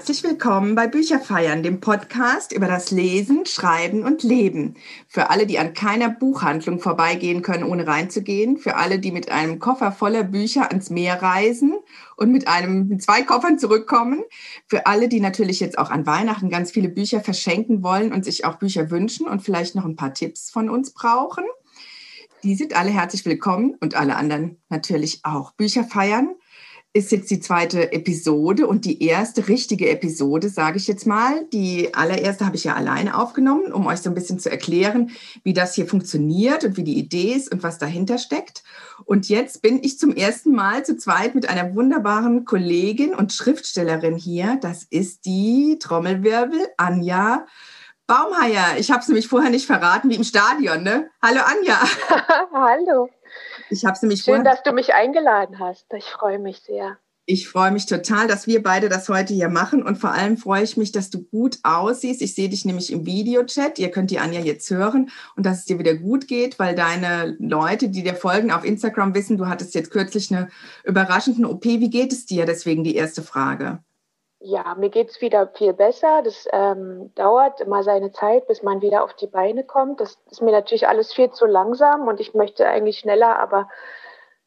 Herzlich willkommen bei Bücherfeiern, dem Podcast über das Lesen, Schreiben und Leben. Für alle, die an keiner Buchhandlung vorbeigehen können, ohne reinzugehen. Für alle, die mit einem Koffer voller Bücher ans Meer reisen und mit einem mit zwei Koffern zurückkommen. Für alle, die natürlich jetzt auch an Weihnachten ganz viele Bücher verschenken wollen und sich auch Bücher wünschen und vielleicht noch ein paar Tipps von uns brauchen. Die sind alle herzlich willkommen und alle anderen natürlich auch. Bücherfeiern ist jetzt die zweite Episode und die erste richtige Episode, sage ich jetzt mal. Die allererste habe ich ja alleine aufgenommen, um euch so ein bisschen zu erklären, wie das hier funktioniert und wie die Idee ist und was dahinter steckt. Und jetzt bin ich zum ersten Mal zu zweit mit einer wunderbaren Kollegin und Schriftstellerin hier. Das ist die Trommelwirbel Anja Baumheier. Ich habe es nämlich vorher nicht verraten, wie im Stadion. Ne? Hallo Anja. Hallo. Ich habe nämlich Schön, dass du mich eingeladen hast. Ich freue mich sehr. Ich freue mich total, dass wir beide das heute hier machen und vor allem freue ich mich, dass du gut aussiehst. Ich sehe dich nämlich im Videochat. Ihr könnt die Anja jetzt hören und dass es dir wieder gut geht, weil deine Leute, die dir folgen auf Instagram, wissen, du hattest jetzt kürzlich eine überraschende OP. Wie geht es dir? Deswegen die erste Frage. Ja, mir geht es wieder viel besser. Das ähm, dauert immer seine Zeit, bis man wieder auf die Beine kommt. Das ist mir natürlich alles viel zu langsam und ich möchte eigentlich schneller, aber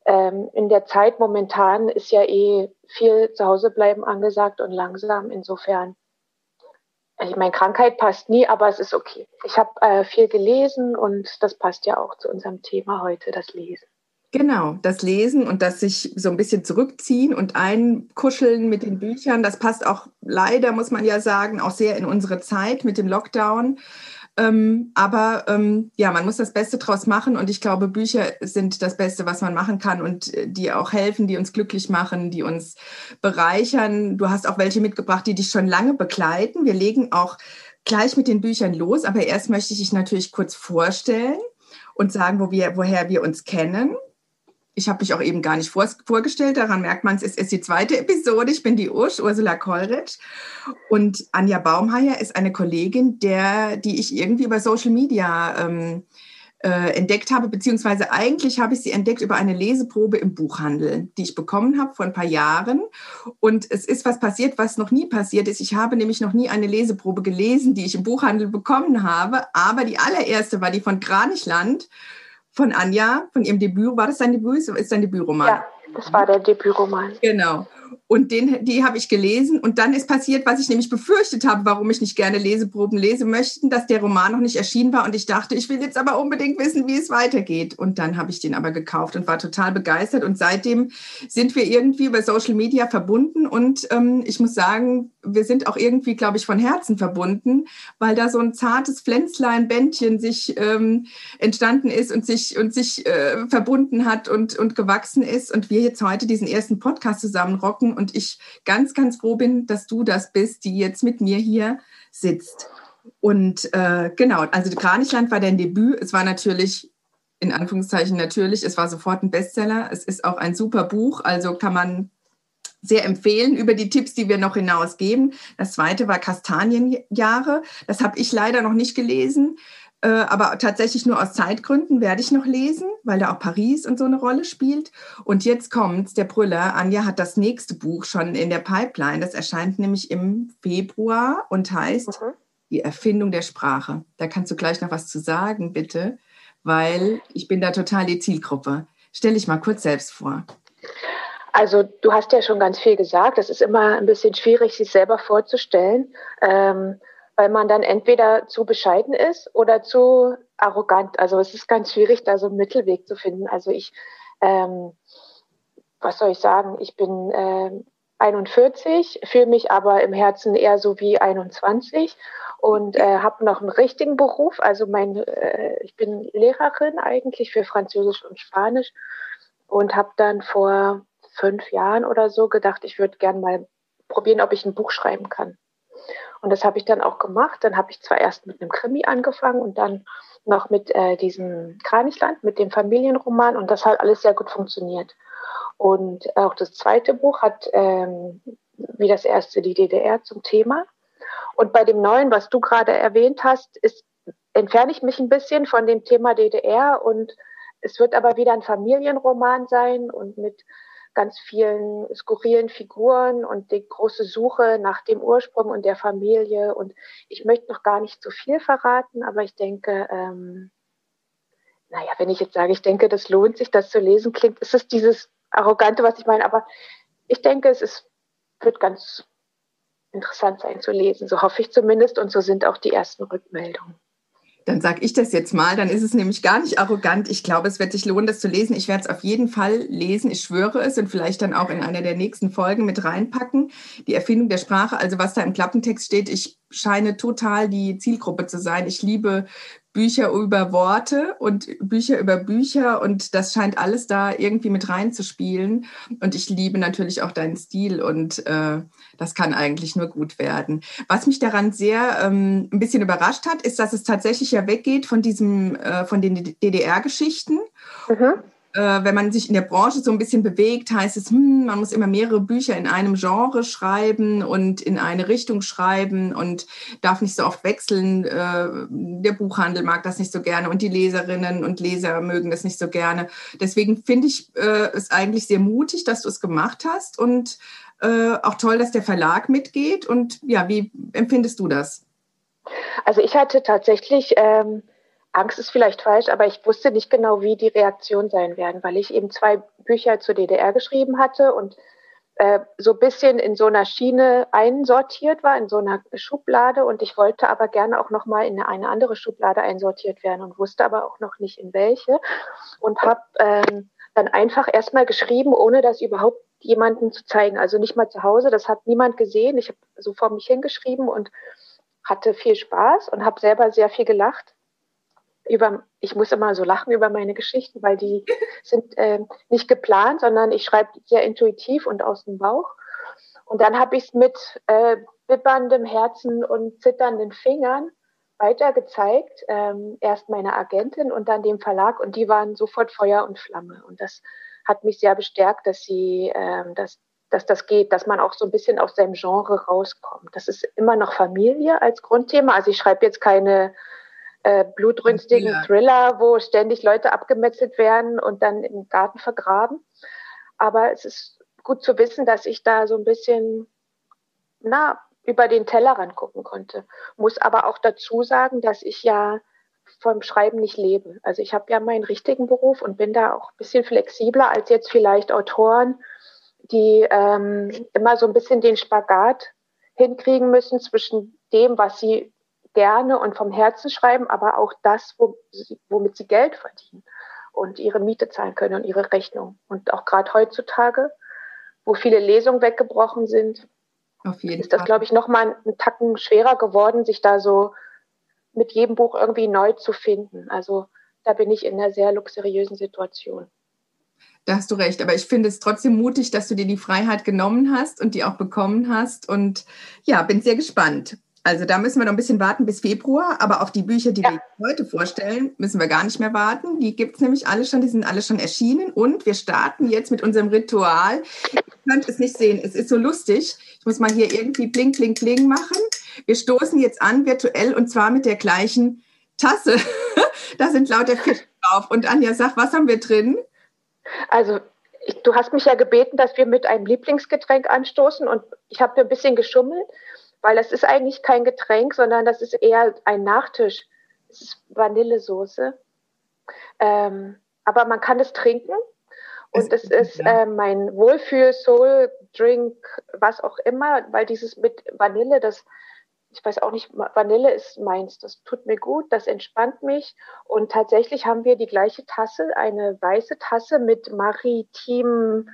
ähm, in der Zeit momentan ist ja eh viel zu Hause bleiben angesagt und langsam. Insofern, ich meine, Krankheit passt nie, aber es ist okay. Ich habe äh, viel gelesen und das passt ja auch zu unserem Thema heute, das Lesen. Genau, das Lesen und das sich so ein bisschen zurückziehen und einkuscheln mit den Büchern, das passt auch leider, muss man ja sagen, auch sehr in unsere Zeit mit dem Lockdown. Ähm, aber ähm, ja, man muss das Beste draus machen und ich glaube, Bücher sind das Beste, was man machen kann und äh, die auch helfen, die uns glücklich machen, die uns bereichern. Du hast auch welche mitgebracht, die dich schon lange begleiten. Wir legen auch gleich mit den Büchern los, aber erst möchte ich dich natürlich kurz vorstellen und sagen, wo wir, woher wir uns kennen ich habe mich auch eben gar nicht vor, vorgestellt, daran merkt man, es ist, ist die zweite Episode. Ich bin die Ursch, Ursula Kollrich. Und Anja Baumheier ist eine Kollegin, der, die ich irgendwie über Social Media ähm, äh, entdeckt habe, beziehungsweise eigentlich habe ich sie entdeckt über eine Leseprobe im Buchhandel, die ich bekommen habe vor ein paar Jahren. Und es ist was passiert, was noch nie passiert ist. Ich habe nämlich noch nie eine Leseprobe gelesen, die ich im Buchhandel bekommen habe. Aber die allererste war die von Kranichland von Anja, von ihrem Debüt. War das dein Debüt? Ist dein Debütroman? Ja, das war der Debütroman. Genau. Und den, die habe ich gelesen. Und dann ist passiert, was ich nämlich befürchtet habe, warum ich nicht gerne Leseproben lesen möchte, dass der Roman noch nicht erschienen war. Und ich dachte, ich will jetzt aber unbedingt wissen, wie es weitergeht. Und dann habe ich den aber gekauft und war total begeistert. Und seitdem sind wir irgendwie über Social Media verbunden. Und ähm, ich muss sagen, wir sind auch irgendwie, glaube ich, von Herzen verbunden, weil da so ein zartes Pflänzlein-Bändchen sich ähm, entstanden ist und sich, und sich äh, verbunden hat und, und gewachsen ist. Und wir jetzt heute diesen ersten Podcast zusammen rocken und ich ganz, ganz froh bin, dass du das bist, die jetzt mit mir hier sitzt. Und äh, genau, also Kranichland war dein Debüt. Es war natürlich, in Anführungszeichen natürlich, es war sofort ein Bestseller. Es ist auch ein super Buch, also kann man sehr empfehlen über die Tipps, die wir noch hinausgeben. Das zweite war Kastanienjahre. Das habe ich leider noch nicht gelesen. Äh, aber tatsächlich nur aus Zeitgründen werde ich noch lesen, weil da auch Paris und so eine Rolle spielt. Und jetzt kommt's, der Brüller. Anja hat das nächste Buch schon in der Pipeline. Das erscheint nämlich im Februar und heißt mhm. Die Erfindung der Sprache. Da kannst du gleich noch was zu sagen, bitte, weil ich bin da total die Zielgruppe. Stell dich mal kurz selbst vor. Also du hast ja schon ganz viel gesagt. Es ist immer ein bisschen schwierig, sich selber vorzustellen. Ähm, weil man dann entweder zu bescheiden ist oder zu arrogant. Also es ist ganz schwierig, da so einen Mittelweg zu finden. Also ich, ähm, was soll ich sagen, ich bin äh, 41, fühle mich aber im Herzen eher so wie 21 und äh, habe noch einen richtigen Beruf. Also mein, äh, ich bin Lehrerin eigentlich für Französisch und Spanisch und habe dann vor fünf Jahren oder so gedacht, ich würde gern mal probieren, ob ich ein Buch schreiben kann. Und das habe ich dann auch gemacht. Dann habe ich zwar erst mit einem Krimi angefangen und dann noch mit äh, diesem Kranichland, mit dem Familienroman. Und das hat alles sehr gut funktioniert. Und auch das zweite Buch hat, ähm, wie das erste, die DDR zum Thema. Und bei dem neuen, was du gerade erwähnt hast, ist, entferne ich mich ein bisschen von dem Thema DDR und es wird aber wieder ein Familienroman sein und mit ganz vielen skurrilen Figuren und die große Suche nach dem Ursprung und der Familie. Und ich möchte noch gar nicht zu viel verraten, aber ich denke, ähm, naja, wenn ich jetzt sage, ich denke, das lohnt sich, das zu lesen, klingt, ist es dieses Arrogante, was ich meine, aber ich denke, es ist, wird ganz interessant sein zu lesen. So hoffe ich zumindest und so sind auch die ersten Rückmeldungen. Dann sage ich das jetzt mal, dann ist es nämlich gar nicht arrogant. Ich glaube, es wird sich lohnen, das zu lesen. Ich werde es auf jeden Fall lesen, ich schwöre es und vielleicht dann auch in einer der nächsten Folgen mit reinpacken. Die Erfindung der Sprache, also was da im Klappentext steht, ich scheine total die Zielgruppe zu sein. Ich liebe Bücher über Worte und Bücher über Bücher und das scheint alles da irgendwie mit reinzuspielen. Und ich liebe natürlich auch deinen Stil und äh, das kann eigentlich nur gut werden. Was mich daran sehr ähm, ein bisschen überrascht hat, ist, dass es tatsächlich ja weggeht von diesem, äh, von den DDR-Geschichten. Mhm äh, wenn man sich in der Branche so ein bisschen bewegt, heißt es, hm, man muss immer mehrere Bücher in einem Genre schreiben und in eine Richtung schreiben und darf nicht so oft wechseln. Äh, der Buchhandel mag das nicht so gerne und die Leserinnen und Leser mögen das nicht so gerne. Deswegen finde ich äh, es eigentlich sehr mutig, dass du es gemacht hast und äh, auch toll, dass der Verlag mitgeht. Und ja, wie empfindest du das? Also ich hatte tatsächlich ähm Angst ist vielleicht falsch, aber ich wusste nicht genau, wie die Reaktionen sein werden, weil ich eben zwei Bücher zur DDR geschrieben hatte und äh, so ein bisschen in so einer Schiene einsortiert war, in so einer Schublade und ich wollte aber gerne auch nochmal in eine andere Schublade einsortiert werden und wusste aber auch noch nicht in welche und habe ähm, dann einfach erstmal geschrieben, ohne das überhaupt jemanden zu zeigen, also nicht mal zu Hause, das hat niemand gesehen. Ich habe so vor mich hingeschrieben und hatte viel Spaß und habe selber sehr viel gelacht über, ich muss immer so lachen über meine Geschichten, weil die sind äh, nicht geplant, sondern ich schreibe sehr intuitiv und aus dem Bauch. Und dann habe ich es mit äh, bibberndem Herzen und zitternden Fingern weiter gezeigt. Ähm, erst meiner Agentin und dann dem Verlag und die waren sofort Feuer und Flamme. Und das hat mich sehr bestärkt, dass sie, ähm, dass, dass das geht, dass man auch so ein bisschen aus seinem Genre rauskommt. Das ist immer noch Familie als Grundthema. Also ich schreibe jetzt keine äh, blutrünstigen ja. Thriller, wo ständig Leute abgemetzelt werden und dann im Garten vergraben. Aber es ist gut zu wissen, dass ich da so ein bisschen, na, über den Tellerrand gucken konnte. Muss aber auch dazu sagen, dass ich ja vom Schreiben nicht lebe. Also ich habe ja meinen richtigen Beruf und bin da auch ein bisschen flexibler als jetzt vielleicht Autoren, die ähm, immer so ein bisschen den Spagat hinkriegen müssen zwischen dem, was sie gerne und vom Herzen schreiben, aber auch das, womit sie Geld verdienen und ihre Miete zahlen können und ihre Rechnung. Und auch gerade heutzutage, wo viele Lesungen weggebrochen sind, ist das, glaube ich, nochmal einen Tacken schwerer geworden, sich da so mit jedem Buch irgendwie neu zu finden. Also da bin ich in einer sehr luxuriösen Situation. Da hast du recht, aber ich finde es trotzdem mutig, dass du dir die Freiheit genommen hast und die auch bekommen hast. Und ja, bin sehr gespannt. Also da müssen wir noch ein bisschen warten bis Februar, aber auf die Bücher, die ja. wir heute vorstellen, müssen wir gar nicht mehr warten. Die gibt es nämlich alle schon, die sind alle schon erschienen und wir starten jetzt mit unserem Ritual. Ihr könnt es nicht sehen, es ist so lustig. Ich muss mal hier irgendwie bling, bling, bling machen. Wir stoßen jetzt an virtuell und zwar mit der gleichen Tasse. da sind lauter Fische drauf. Und Anja, sag, was haben wir drin? Also ich, du hast mich ja gebeten, dass wir mit einem Lieblingsgetränk anstoßen und ich habe ein bisschen geschummelt weil das ist eigentlich kein Getränk, sondern das ist eher ein Nachtisch. Es ist Vanillesoße. Ähm, aber man kann es trinken. Und es ist äh, mein Wohlfühl-Soul-Drink, was auch immer, weil dieses mit Vanille, das, ich weiß auch nicht, Vanille ist meins, das tut mir gut, das entspannt mich. Und tatsächlich haben wir die gleiche Tasse, eine weiße Tasse mit maritimen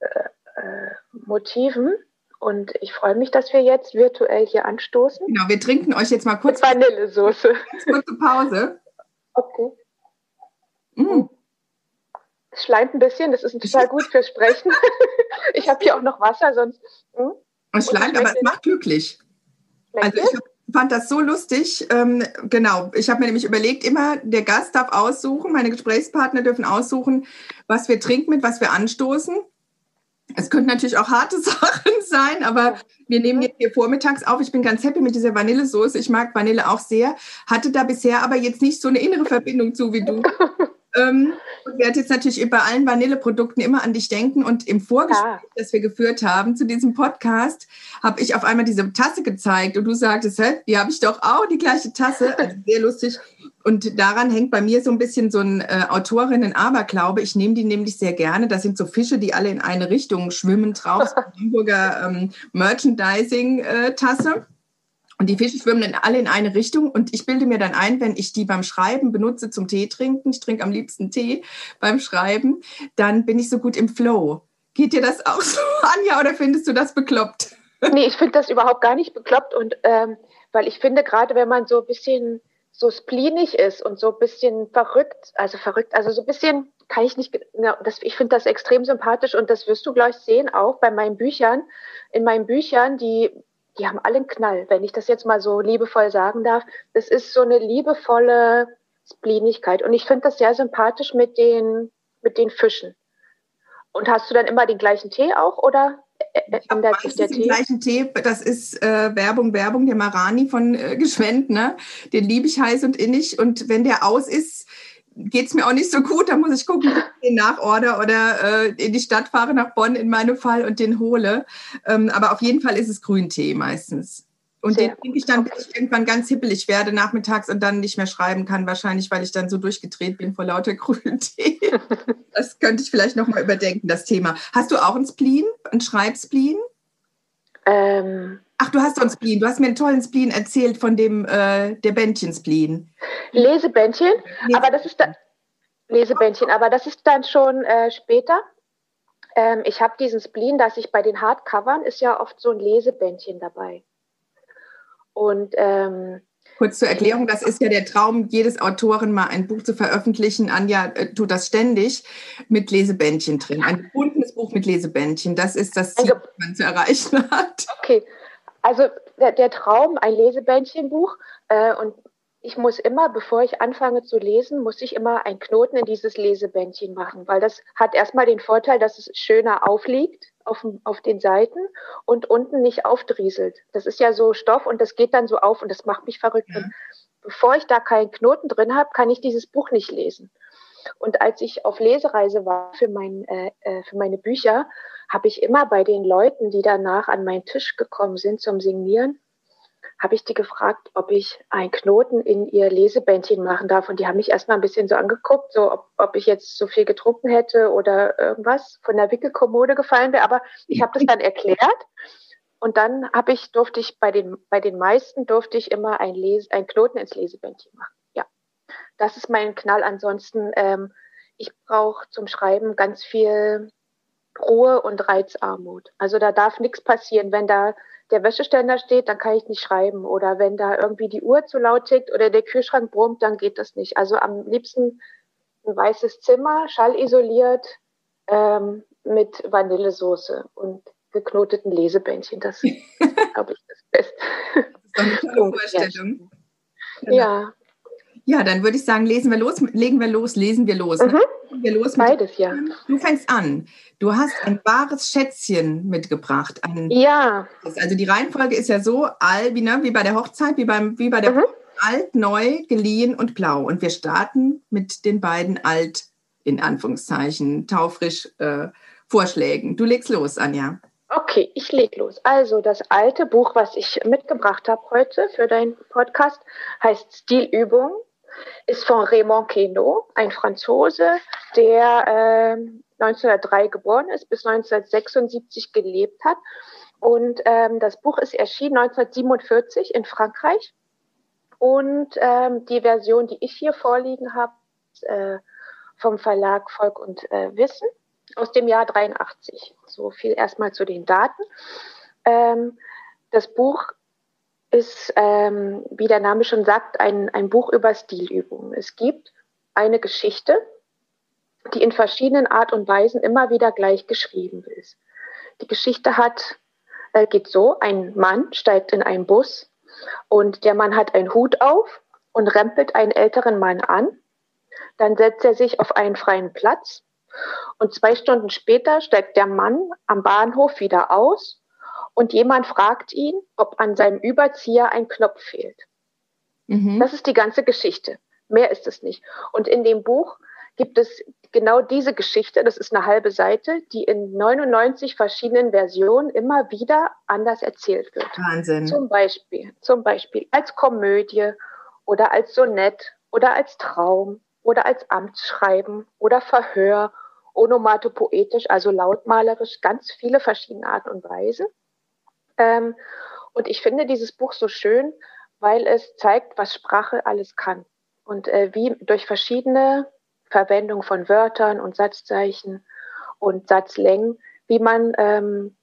äh, äh, Motiven. Und ich freue mich, dass wir jetzt virtuell hier anstoßen. Genau, wir trinken euch jetzt mal kurz Mit Vanillesoße. Kurze Pause. Okay. Mm. Es schleimt ein bisschen, das ist total gut fürs Sprechen. ich habe hier auch noch Wasser, sonst. Mm. Es schleimt, aber es macht glücklich. Also ich fand das so lustig. Ähm, genau, ich habe mir nämlich überlegt, immer der Gast darf aussuchen, meine Gesprächspartner dürfen aussuchen, was wir trinken, mit was wir anstoßen. Es könnten natürlich auch harte Sachen sein, aber wir nehmen jetzt hier vormittags auf. Ich bin ganz happy mit dieser Vanillesoße. Ich mag Vanille auch sehr. Hatte da bisher aber jetzt nicht so eine innere Verbindung zu wie du. ähm, ich werde jetzt natürlich bei allen Vanilleprodukten immer an dich denken und im Vorgespräch, ja. das wir geführt haben zu diesem Podcast, habe ich auf einmal diese Tasse gezeigt und du sagtest, Hä, die habe ich doch auch, die gleiche Tasse. Also sehr lustig. Und daran hängt bei mir so ein bisschen so ein äh, Autorinnen-Aberglaube. Ich nehme die nämlich sehr gerne. Das sind so Fische, die alle in eine Richtung schwimmen drauf. Hamburger ähm, Merchandising-Tasse. Äh, und die Fische schwimmen dann alle in eine Richtung. Und ich bilde mir dann ein, wenn ich die beim Schreiben benutze zum Tee trinken, ich trinke am liebsten Tee beim Schreiben, dann bin ich so gut im Flow. Geht dir das auch so, Anja, oder findest du das bekloppt? Nee, ich finde das überhaupt gar nicht bekloppt. Und ähm, weil ich finde, gerade wenn man so ein bisschen so spleenig ist und so ein bisschen verrückt, also verrückt, also so ein bisschen kann ich nicht, na, das, ich finde das extrem sympathisch und das wirst du gleich sehen auch bei meinen Büchern. In meinen Büchern, die die haben alle einen Knall, wenn ich das jetzt mal so liebevoll sagen darf. Das ist so eine liebevolle Spleenigkeit. Und ich finde das sehr sympathisch mit den, mit den Fischen. Und hast du dann immer den gleichen Tee auch oder ändert sich der Tee? Den gleichen Tee, das ist äh, Werbung, Werbung, der Marani von äh, Geschwend, ne? Den liebe ich heiß und innig. Und wenn der aus ist, geht es mir auch nicht so gut. Da muss ich gucken, ob ich den nachorder oder äh, in die Stadt fahre, nach Bonn in meinem Fall und den hole. Ähm, aber auf jeden Fall ist es Grüntee meistens. Und Sehr den trinke ich dann, bis ich irgendwann ganz hippelig werde nachmittags und dann nicht mehr schreiben kann, wahrscheinlich, weil ich dann so durchgedreht bin vor lauter Grüntee. das könnte ich vielleicht nochmal überdenken, das Thema. Hast du auch einen Spleen, einen Schreibspleen? Ähm, Ach, du hast so einen Spleen. Du hast mir einen tollen Spleen erzählt von dem äh, der Bändchen-Spleen. Lesebändchen, aber das ist dann Lesebändchen, aber das ist dann schon äh, später. Ähm, ich habe diesen Spleen, dass ich bei den Hardcovern ist ja oft so ein Lesebändchen dabei. Und ähm, Kurz zur Erklärung, das ist ja der Traum jedes Autoren, mal ein Buch zu veröffentlichen. Anja äh, tut das ständig mit Lesebändchen drin. Ein gebundenes Buch mit Lesebändchen. Das ist das Ziel, das man zu erreichen hat. Okay, also der, der Traum, ein Lesebändchenbuch. Äh, und ich muss immer, bevor ich anfange zu lesen, muss ich immer einen Knoten in dieses Lesebändchen machen, weil das hat erstmal den Vorteil, dass es schöner aufliegt auf, auf den Seiten und unten nicht aufdrieselt. Das ist ja so Stoff und das geht dann so auf und das macht mich verrückt. Ja. bevor ich da keinen Knoten drin habe, kann ich dieses Buch nicht lesen. Und als ich auf Lesereise war für, mein, äh, äh für meine Bücher, habe ich immer bei den Leuten, die danach an meinen Tisch gekommen sind zum Signieren, habe ich die gefragt, ob ich einen Knoten in ihr Lesebändchen machen darf. Und die haben mich erstmal ein bisschen so angeguckt, so ob, ob ich jetzt so viel getrunken hätte oder irgendwas von der Wickelkommode gefallen wäre. Aber ich habe das dann erklärt. Und dann habe ich, durfte ich bei den, bei den meisten durfte ich immer ein, Les, ein Knoten ins Lesebändchen machen. Ja. Das ist mein Knall. Ansonsten, ähm, ich brauche zum Schreiben ganz viel Ruhe und Reizarmut. Also da darf nichts passieren. Wenn da der Wäscheständer steht, dann kann ich nicht schreiben. Oder wenn da irgendwie die Uhr zu laut tickt oder der Kühlschrank brummt, dann geht das nicht. Also am liebsten ein weißes Zimmer, schallisoliert, ähm, mit Vanillesoße und geknoteten Lesebändchen. Das ist, glaube ich, das Beste. Das ist eine tolle Vorstellung. Ja. ja. Ja, dann würde ich sagen, lesen wir los, legen wir los, lesen wir los. Mhm. Wir los Beides, ja. Du fängst an. Du hast ein wahres Schätzchen mitgebracht. Ein, ja. Also die Reihenfolge ist ja so, all, wie, ne, wie bei der Hochzeit, wie, beim, wie bei der mhm. alt, neu, geliehen und blau. Und wir starten mit den beiden alt, in Anführungszeichen, taufrisch äh, Vorschlägen. Du legst los, Anja. Okay, ich leg los. Also das alte Buch, was ich mitgebracht habe heute für deinen Podcast, heißt Stilübung ist von Raymond Queneau, ein Franzose, der äh, 1903 geboren ist, bis 1976 gelebt hat. Und ähm, das Buch ist erschienen 1947 in Frankreich. Und ähm, die Version, die ich hier vorliegen habe, äh, vom Verlag Volk und äh, Wissen aus dem Jahr 83. So viel erstmal zu den Daten. Ähm, das Buch ist, ähm, wie der Name schon sagt, ein, ein Buch über Stilübungen. Es gibt eine Geschichte, die in verschiedenen Art und Weisen immer wieder gleich geschrieben ist. Die Geschichte hat, äh, geht so, ein Mann steigt in einen Bus und der Mann hat einen Hut auf und rempelt einen älteren Mann an. Dann setzt er sich auf einen freien Platz und zwei Stunden später steigt der Mann am Bahnhof wieder aus und jemand fragt ihn, ob an seinem Überzieher ein Knopf fehlt. Mhm. Das ist die ganze Geschichte. Mehr ist es nicht. Und in dem Buch gibt es genau diese Geschichte, das ist eine halbe Seite, die in 99 verschiedenen Versionen immer wieder anders erzählt wird. Wahnsinn. Zum Beispiel, zum Beispiel als Komödie oder als Sonett oder als Traum oder als Amtsschreiben oder Verhör, onomatopoetisch, also lautmalerisch, ganz viele verschiedene Arten und Weisen. Ähm, und ich finde dieses Buch so schön, weil es zeigt, was Sprache alles kann und äh, wie durch verschiedene Verwendung von Wörtern und Satzzeichen und Satzlängen, wie man ähm,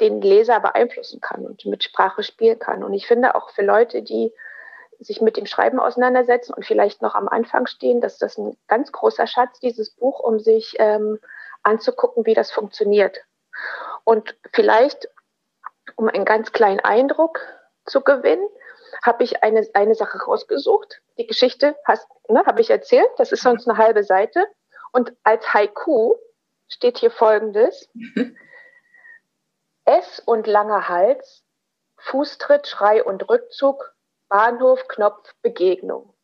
den Leser beeinflussen kann und mit Sprache spielen kann. Und ich finde auch für Leute, die sich mit dem Schreiben auseinandersetzen und vielleicht noch am Anfang stehen, dass das ein ganz großer Schatz, dieses Buch, um sich ähm, anzugucken, wie das funktioniert. Und vielleicht, um einen ganz kleinen Eindruck zu gewinnen, habe ich eine, eine Sache rausgesucht. Die Geschichte ne, habe ich erzählt, das ist sonst eine halbe Seite. Und als Haiku steht hier folgendes. S und langer Hals, Fußtritt, Schrei und Rückzug, Bahnhof, Knopf, Begegnung.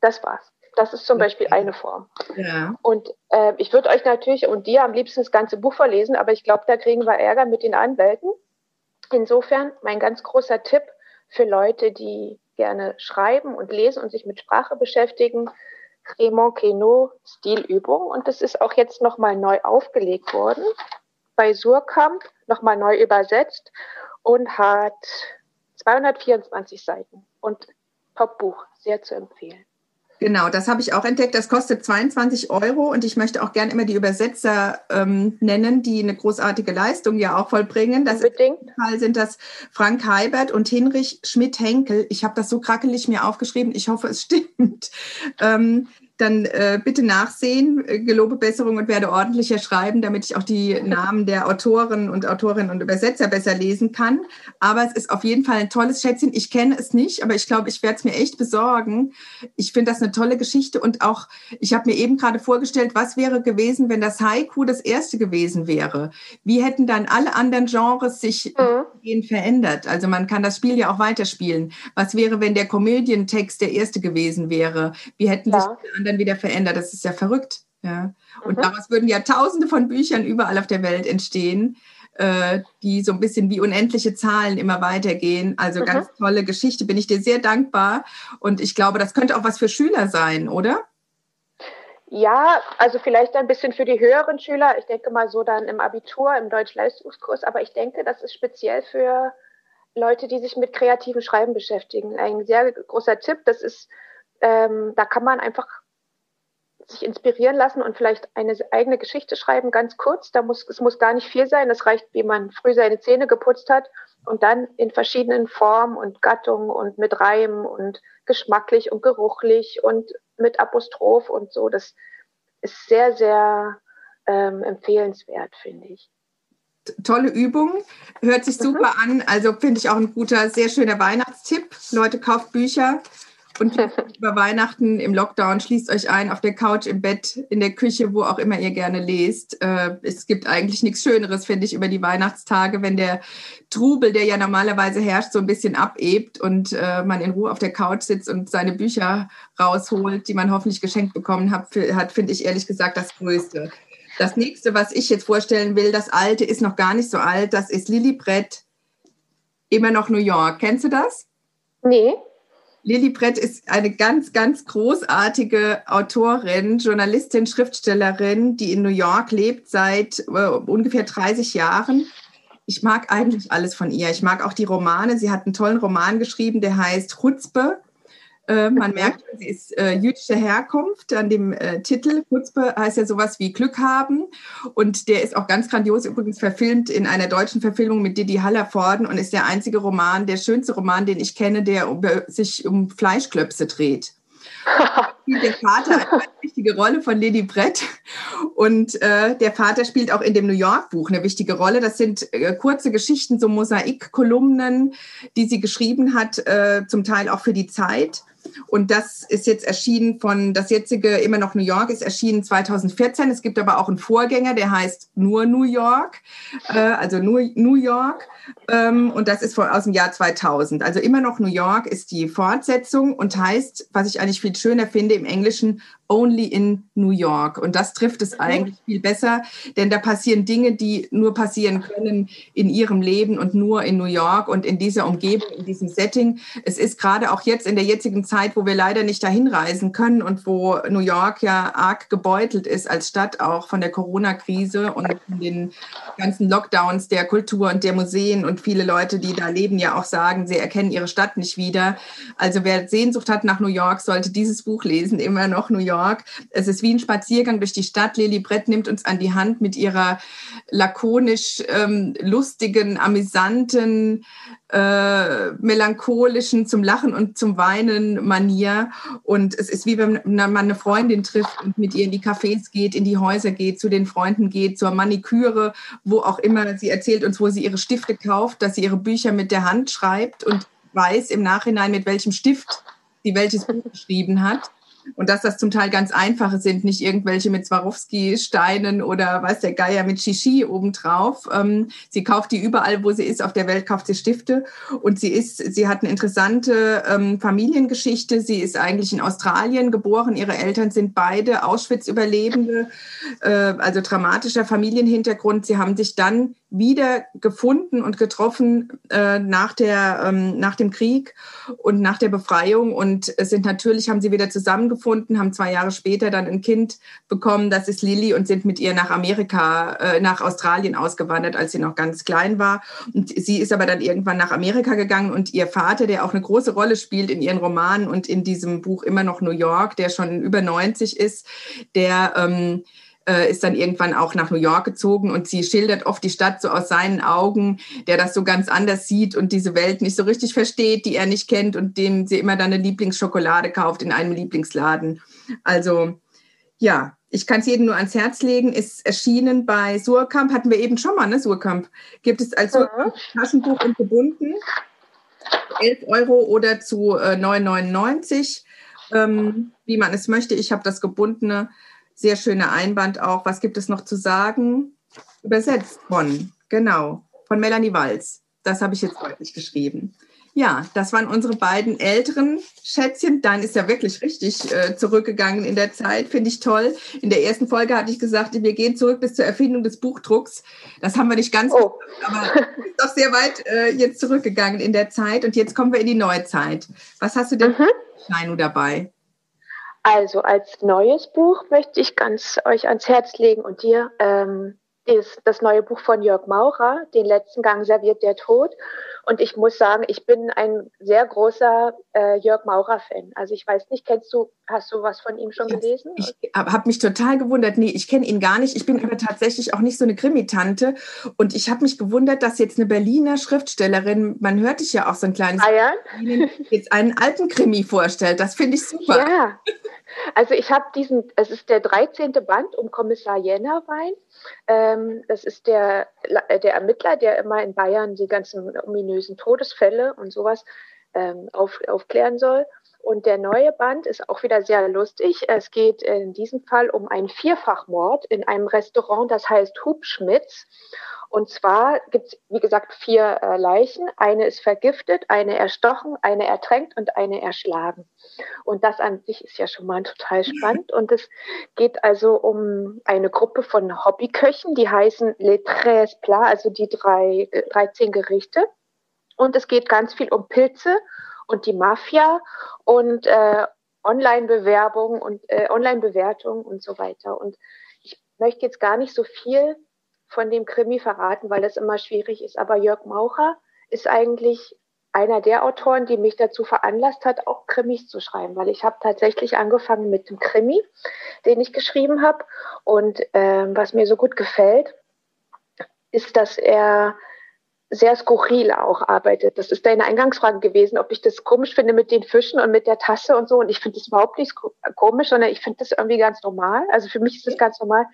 Das war's. Das ist zum Beispiel eine Form. Ja. Und äh, ich würde euch natürlich und dir am liebsten das ganze Buch verlesen, aber ich glaube, da kriegen wir Ärger mit den Anwälten. Insofern mein ganz großer Tipp, für Leute, die gerne schreiben und lesen und sich mit Sprache beschäftigen. Raymond Queneau Stilübung. Und das ist auch jetzt nochmal neu aufgelegt worden bei Surkamp, nochmal neu übersetzt und hat 224 Seiten und Top-Buch, sehr zu empfehlen. Genau, das habe ich auch entdeckt. Das kostet 22 Euro und ich möchte auch gerne immer die Übersetzer ähm, nennen, die eine großartige Leistung ja auch vollbringen. Das Unbedingt. In Fall sind das Frank Heibert und Hinrich Schmidt-Henkel. Ich habe das so krackelig mir aufgeschrieben. Ich hoffe, es stimmt. Ähm, dann äh, bitte nachsehen, äh, gelobe Besserung und werde ordentlicher schreiben, damit ich auch die Namen der Autoren und Autorinnen und Übersetzer besser lesen kann. Aber es ist auf jeden Fall ein tolles Schätzchen. Ich kenne es nicht, aber ich glaube, ich werde es mir echt besorgen. Ich finde das eine tolle Geschichte und auch, ich habe mir eben gerade vorgestellt, was wäre gewesen, wenn das Haiku das erste gewesen wäre? Wie hätten dann alle anderen Genres sich mhm. verändert? Also man kann das Spiel ja auch weiterspielen. Was wäre, wenn der Komödientext der erste gewesen wäre? Wie hätten ja. sich die dann wieder verändert. Das ist ja verrückt. Ja. Und mhm. daraus würden ja tausende von Büchern überall auf der Welt entstehen, äh, die so ein bisschen wie unendliche Zahlen immer weitergehen. Also mhm. ganz tolle Geschichte, bin ich dir sehr dankbar. Und ich glaube, das könnte auch was für Schüler sein, oder? Ja, also vielleicht ein bisschen für die höheren Schüler. Ich denke mal so dann im Abitur, im Deutsch-Leistungskurs. Aber ich denke, das ist speziell für Leute, die sich mit kreativem Schreiben beschäftigen. Ein sehr großer Tipp. Das ist, ähm, da kann man einfach sich inspirieren lassen und vielleicht eine eigene Geschichte schreiben, ganz kurz. Da muss, es muss gar nicht viel sein. Es reicht, wie man früh seine Zähne geputzt hat und dann in verschiedenen Formen und Gattungen und mit Reim und geschmacklich und geruchlich und mit Apostroph und so. Das ist sehr, sehr ähm, empfehlenswert, finde ich tolle Übung. Hört sich super mhm. an. Also finde ich auch ein guter, sehr schöner Weihnachtstipp. Leute, kauft Bücher. Und über Weihnachten im Lockdown schließt euch ein auf der Couch, im Bett, in der Küche, wo auch immer ihr gerne lest. Äh, es gibt eigentlich nichts Schöneres, finde ich, über die Weihnachtstage, wenn der Trubel, der ja normalerweise herrscht, so ein bisschen abebt und äh, man in Ruhe auf der Couch sitzt und seine Bücher rausholt, die man hoffentlich geschenkt bekommen hat, hat finde ich ehrlich gesagt das Größte. Das nächste, was ich jetzt vorstellen will, das alte ist noch gar nicht so alt, das ist Lilly Brett, immer noch New York. Kennst du das? Nee. Lili Brett ist eine ganz, ganz großartige Autorin, Journalistin, Schriftstellerin, die in New York lebt seit äh, ungefähr 30 Jahren. Ich mag eigentlich alles von ihr. Ich mag auch die Romane. Sie hat einen tollen Roman geschrieben, der heißt Hutzpe. Äh, man merkt, sie ist äh, jüdischer Herkunft an dem äh, Titel. Kutzpe heißt ja sowas wie Glück haben. Und der ist auch ganz grandios übrigens verfilmt in einer deutschen Verfilmung mit Didi Hallervorden und ist der einzige Roman, der schönste Roman, den ich kenne, der um, sich um Fleischklöpse dreht. der Vater eine wichtige Rolle von Lady Brett und äh, der Vater spielt auch in dem New York Buch eine wichtige Rolle. Das sind äh, kurze Geschichten, so Mosaikkolumnen, die sie geschrieben hat, äh, zum Teil auch für die Zeit. Und das ist jetzt erschienen von, das jetzige immer noch New York ist erschienen 2014. Es gibt aber auch einen Vorgänger, der heißt nur New York, äh, also nur New York. Ähm, und das ist von, aus dem Jahr 2000. Also immer noch New York ist die Fortsetzung und heißt, was ich eigentlich viel schöner finde, im Englischen Only in New York. Und das trifft es eigentlich viel besser, denn da passieren Dinge, die nur passieren können in ihrem Leben und nur in New York und in dieser Umgebung, in diesem Setting. Es ist gerade auch jetzt in der jetzigen Zeit, wo wir leider nicht dahin reisen können und wo New York ja arg gebeutelt ist als Stadt auch von der Corona-Krise und den ganzen Lockdowns der Kultur und der Museen und viele Leute, die da leben, ja auch sagen, sie erkennen ihre Stadt nicht wieder. Also wer Sehnsucht hat nach New York, sollte dieses Buch lesen, immer noch New York. Es ist wie ein Spaziergang durch die Stadt. Lili Brett nimmt uns an die Hand mit ihrer lakonisch ähm, lustigen, amüsanten, äh, melancholischen, zum Lachen und zum Weinen Manier. Und es ist wie wenn man eine Freundin trifft und mit ihr in die Cafés geht, in die Häuser geht, zu den Freunden geht, zur Maniküre, wo auch immer. Sie erzählt uns, wo sie ihre Stifte kauft, dass sie ihre Bücher mit der Hand schreibt und weiß im Nachhinein, mit welchem Stift sie welches Buch geschrieben hat. Und dass das zum Teil ganz einfache sind, nicht irgendwelche mit Swarovski-Steinen oder weiß der Geier mit Shishi obendrauf. Ähm, sie kauft die überall, wo sie ist. Auf der Welt kauft sie Stifte. Und sie ist, sie hat eine interessante ähm, Familiengeschichte. Sie ist eigentlich in Australien geboren. Ihre Eltern sind beide Auschwitz-Überlebende, äh, also dramatischer Familienhintergrund. Sie haben sich dann wieder gefunden und getroffen äh, nach, der, ähm, nach dem Krieg und nach der Befreiung und sind natürlich, haben sie wieder zusammengefunden, haben zwei Jahre später dann ein Kind bekommen, das ist Lilly und sind mit ihr nach Amerika, äh, nach Australien ausgewandert, als sie noch ganz klein war. Und sie ist aber dann irgendwann nach Amerika gegangen und ihr Vater, der auch eine große Rolle spielt in ihren Romanen und in diesem Buch immer noch New York, der schon über 90 ist, der ähm, äh, ist dann irgendwann auch nach New York gezogen und sie schildert oft die Stadt so aus seinen Augen, der das so ganz anders sieht und diese Welt nicht so richtig versteht, die er nicht kennt und dem sie immer dann eine Lieblingsschokolade kauft in einem Lieblingsladen. Also ja, ich kann es jedem nur ans Herz legen, ist erschienen bei Surkamp, hatten wir eben schon mal, ne, Surkamp. Gibt es als Surkamp Taschenbuch und gebunden, 11 Euro oder zu äh, 9,99, ähm, wie man es möchte. Ich habe das gebundene sehr schöner Einband auch. Was gibt es noch zu sagen? Übersetzt von, genau, von Melanie Walz. Das habe ich jetzt deutlich geschrieben. Ja, das waren unsere beiden älteren Schätzchen. Dein ist ja wirklich richtig äh, zurückgegangen in der Zeit, finde ich toll. In der ersten Folge hatte ich gesagt, wir gehen zurück bis zur Erfindung des Buchdrucks. Das haben wir nicht ganz, oh. gemacht, aber ist doch sehr weit äh, jetzt zurückgegangen in der Zeit. Und jetzt kommen wir in die Neuzeit. Was hast du denn, mhm. Scheinu, dabei? Also als neues Buch möchte ich ganz euch ans Herz legen und dir ähm, ist das neue Buch von Jörg Maurer, Den letzten Gang serviert der Tod. Und ich muss sagen, ich bin ein sehr großer äh, Jörg Maurer-Fan. Also ich weiß nicht, kennst du, hast du was von ihm schon gelesen? Ich habe mich total gewundert. Nee, ich kenne ihn gar nicht. Ich bin aber tatsächlich auch nicht so eine Krimitante. Und ich habe mich gewundert, dass jetzt eine Berliner Schriftstellerin, man hört dich ja auch so ein kleines, ja? jetzt einen alten Krimi vorstellt. Das finde ich super. Ja, also ich habe diesen, es ist der 13. Band um Kommissar Jennerwein. Ähm, das ist der, der Ermittler, der immer in Bayern die ganzen ominösen Todesfälle und sowas ähm, auf, aufklären soll. Und der neue Band ist auch wieder sehr lustig. Es geht in diesem Fall um einen Vierfachmord in einem Restaurant, das heißt Hubschmitz. Und zwar gibt es, wie gesagt, vier äh, Leichen. Eine ist vergiftet, eine erstochen, eine ertränkt und eine erschlagen. Und das an sich ist ja schon mal total spannend. Und es geht also um eine Gruppe von Hobbyköchen, die heißen Les Tres Plats, also die drei, 13 Gerichte. Und es geht ganz viel um Pilze und die Mafia und äh, Online-Bewerbung und äh, Online-Bewertung und so weiter. Und ich möchte jetzt gar nicht so viel von dem Krimi verraten, weil das immer schwierig ist. Aber Jörg Maucher ist eigentlich einer der Autoren, die mich dazu veranlasst hat, auch Krimis zu schreiben, weil ich habe tatsächlich angefangen mit dem Krimi, den ich geschrieben habe. Und ähm, was mir so gut gefällt, ist, dass er sehr skurril auch arbeitet. Das ist deine Eingangsfrage gewesen, ob ich das komisch finde mit den Fischen und mit der Tasse und so. Und ich finde das überhaupt nicht komisch, sondern ich finde das irgendwie ganz normal. Also für mich ist das ganz normal,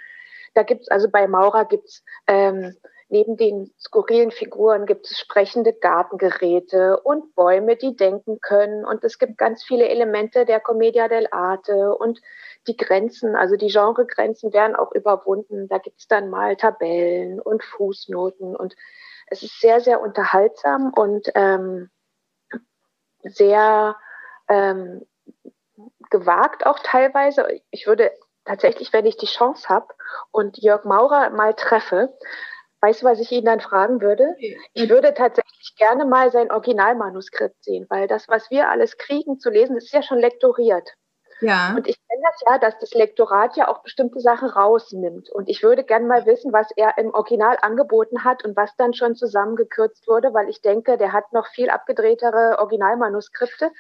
da gibt's also bei Maurer gibt's ähm, neben den skurrilen Figuren gibt es sprechende Gartengeräte und Bäume, die denken können. Und es gibt ganz viele Elemente der Commedia dell'arte und die Grenzen, also die Genregrenzen werden auch überwunden. Da gibt's dann mal Tabellen und Fußnoten und es ist sehr, sehr unterhaltsam und ähm, sehr ähm, gewagt auch teilweise. Ich würde tatsächlich, wenn ich die Chance habe und Jörg Maurer mal treffe, weißt du, was ich ihn dann fragen würde? Ich würde tatsächlich gerne mal sein Originalmanuskript sehen, weil das, was wir alles kriegen zu lesen, ist ja schon lektoriert. Ja. Und ich kenne das ja, dass das Lektorat ja auch bestimmte Sachen rausnimmt. Und ich würde gerne mal wissen, was er im Original angeboten hat und was dann schon zusammengekürzt wurde, weil ich denke, der hat noch viel abgedrehtere Originalmanuskripte.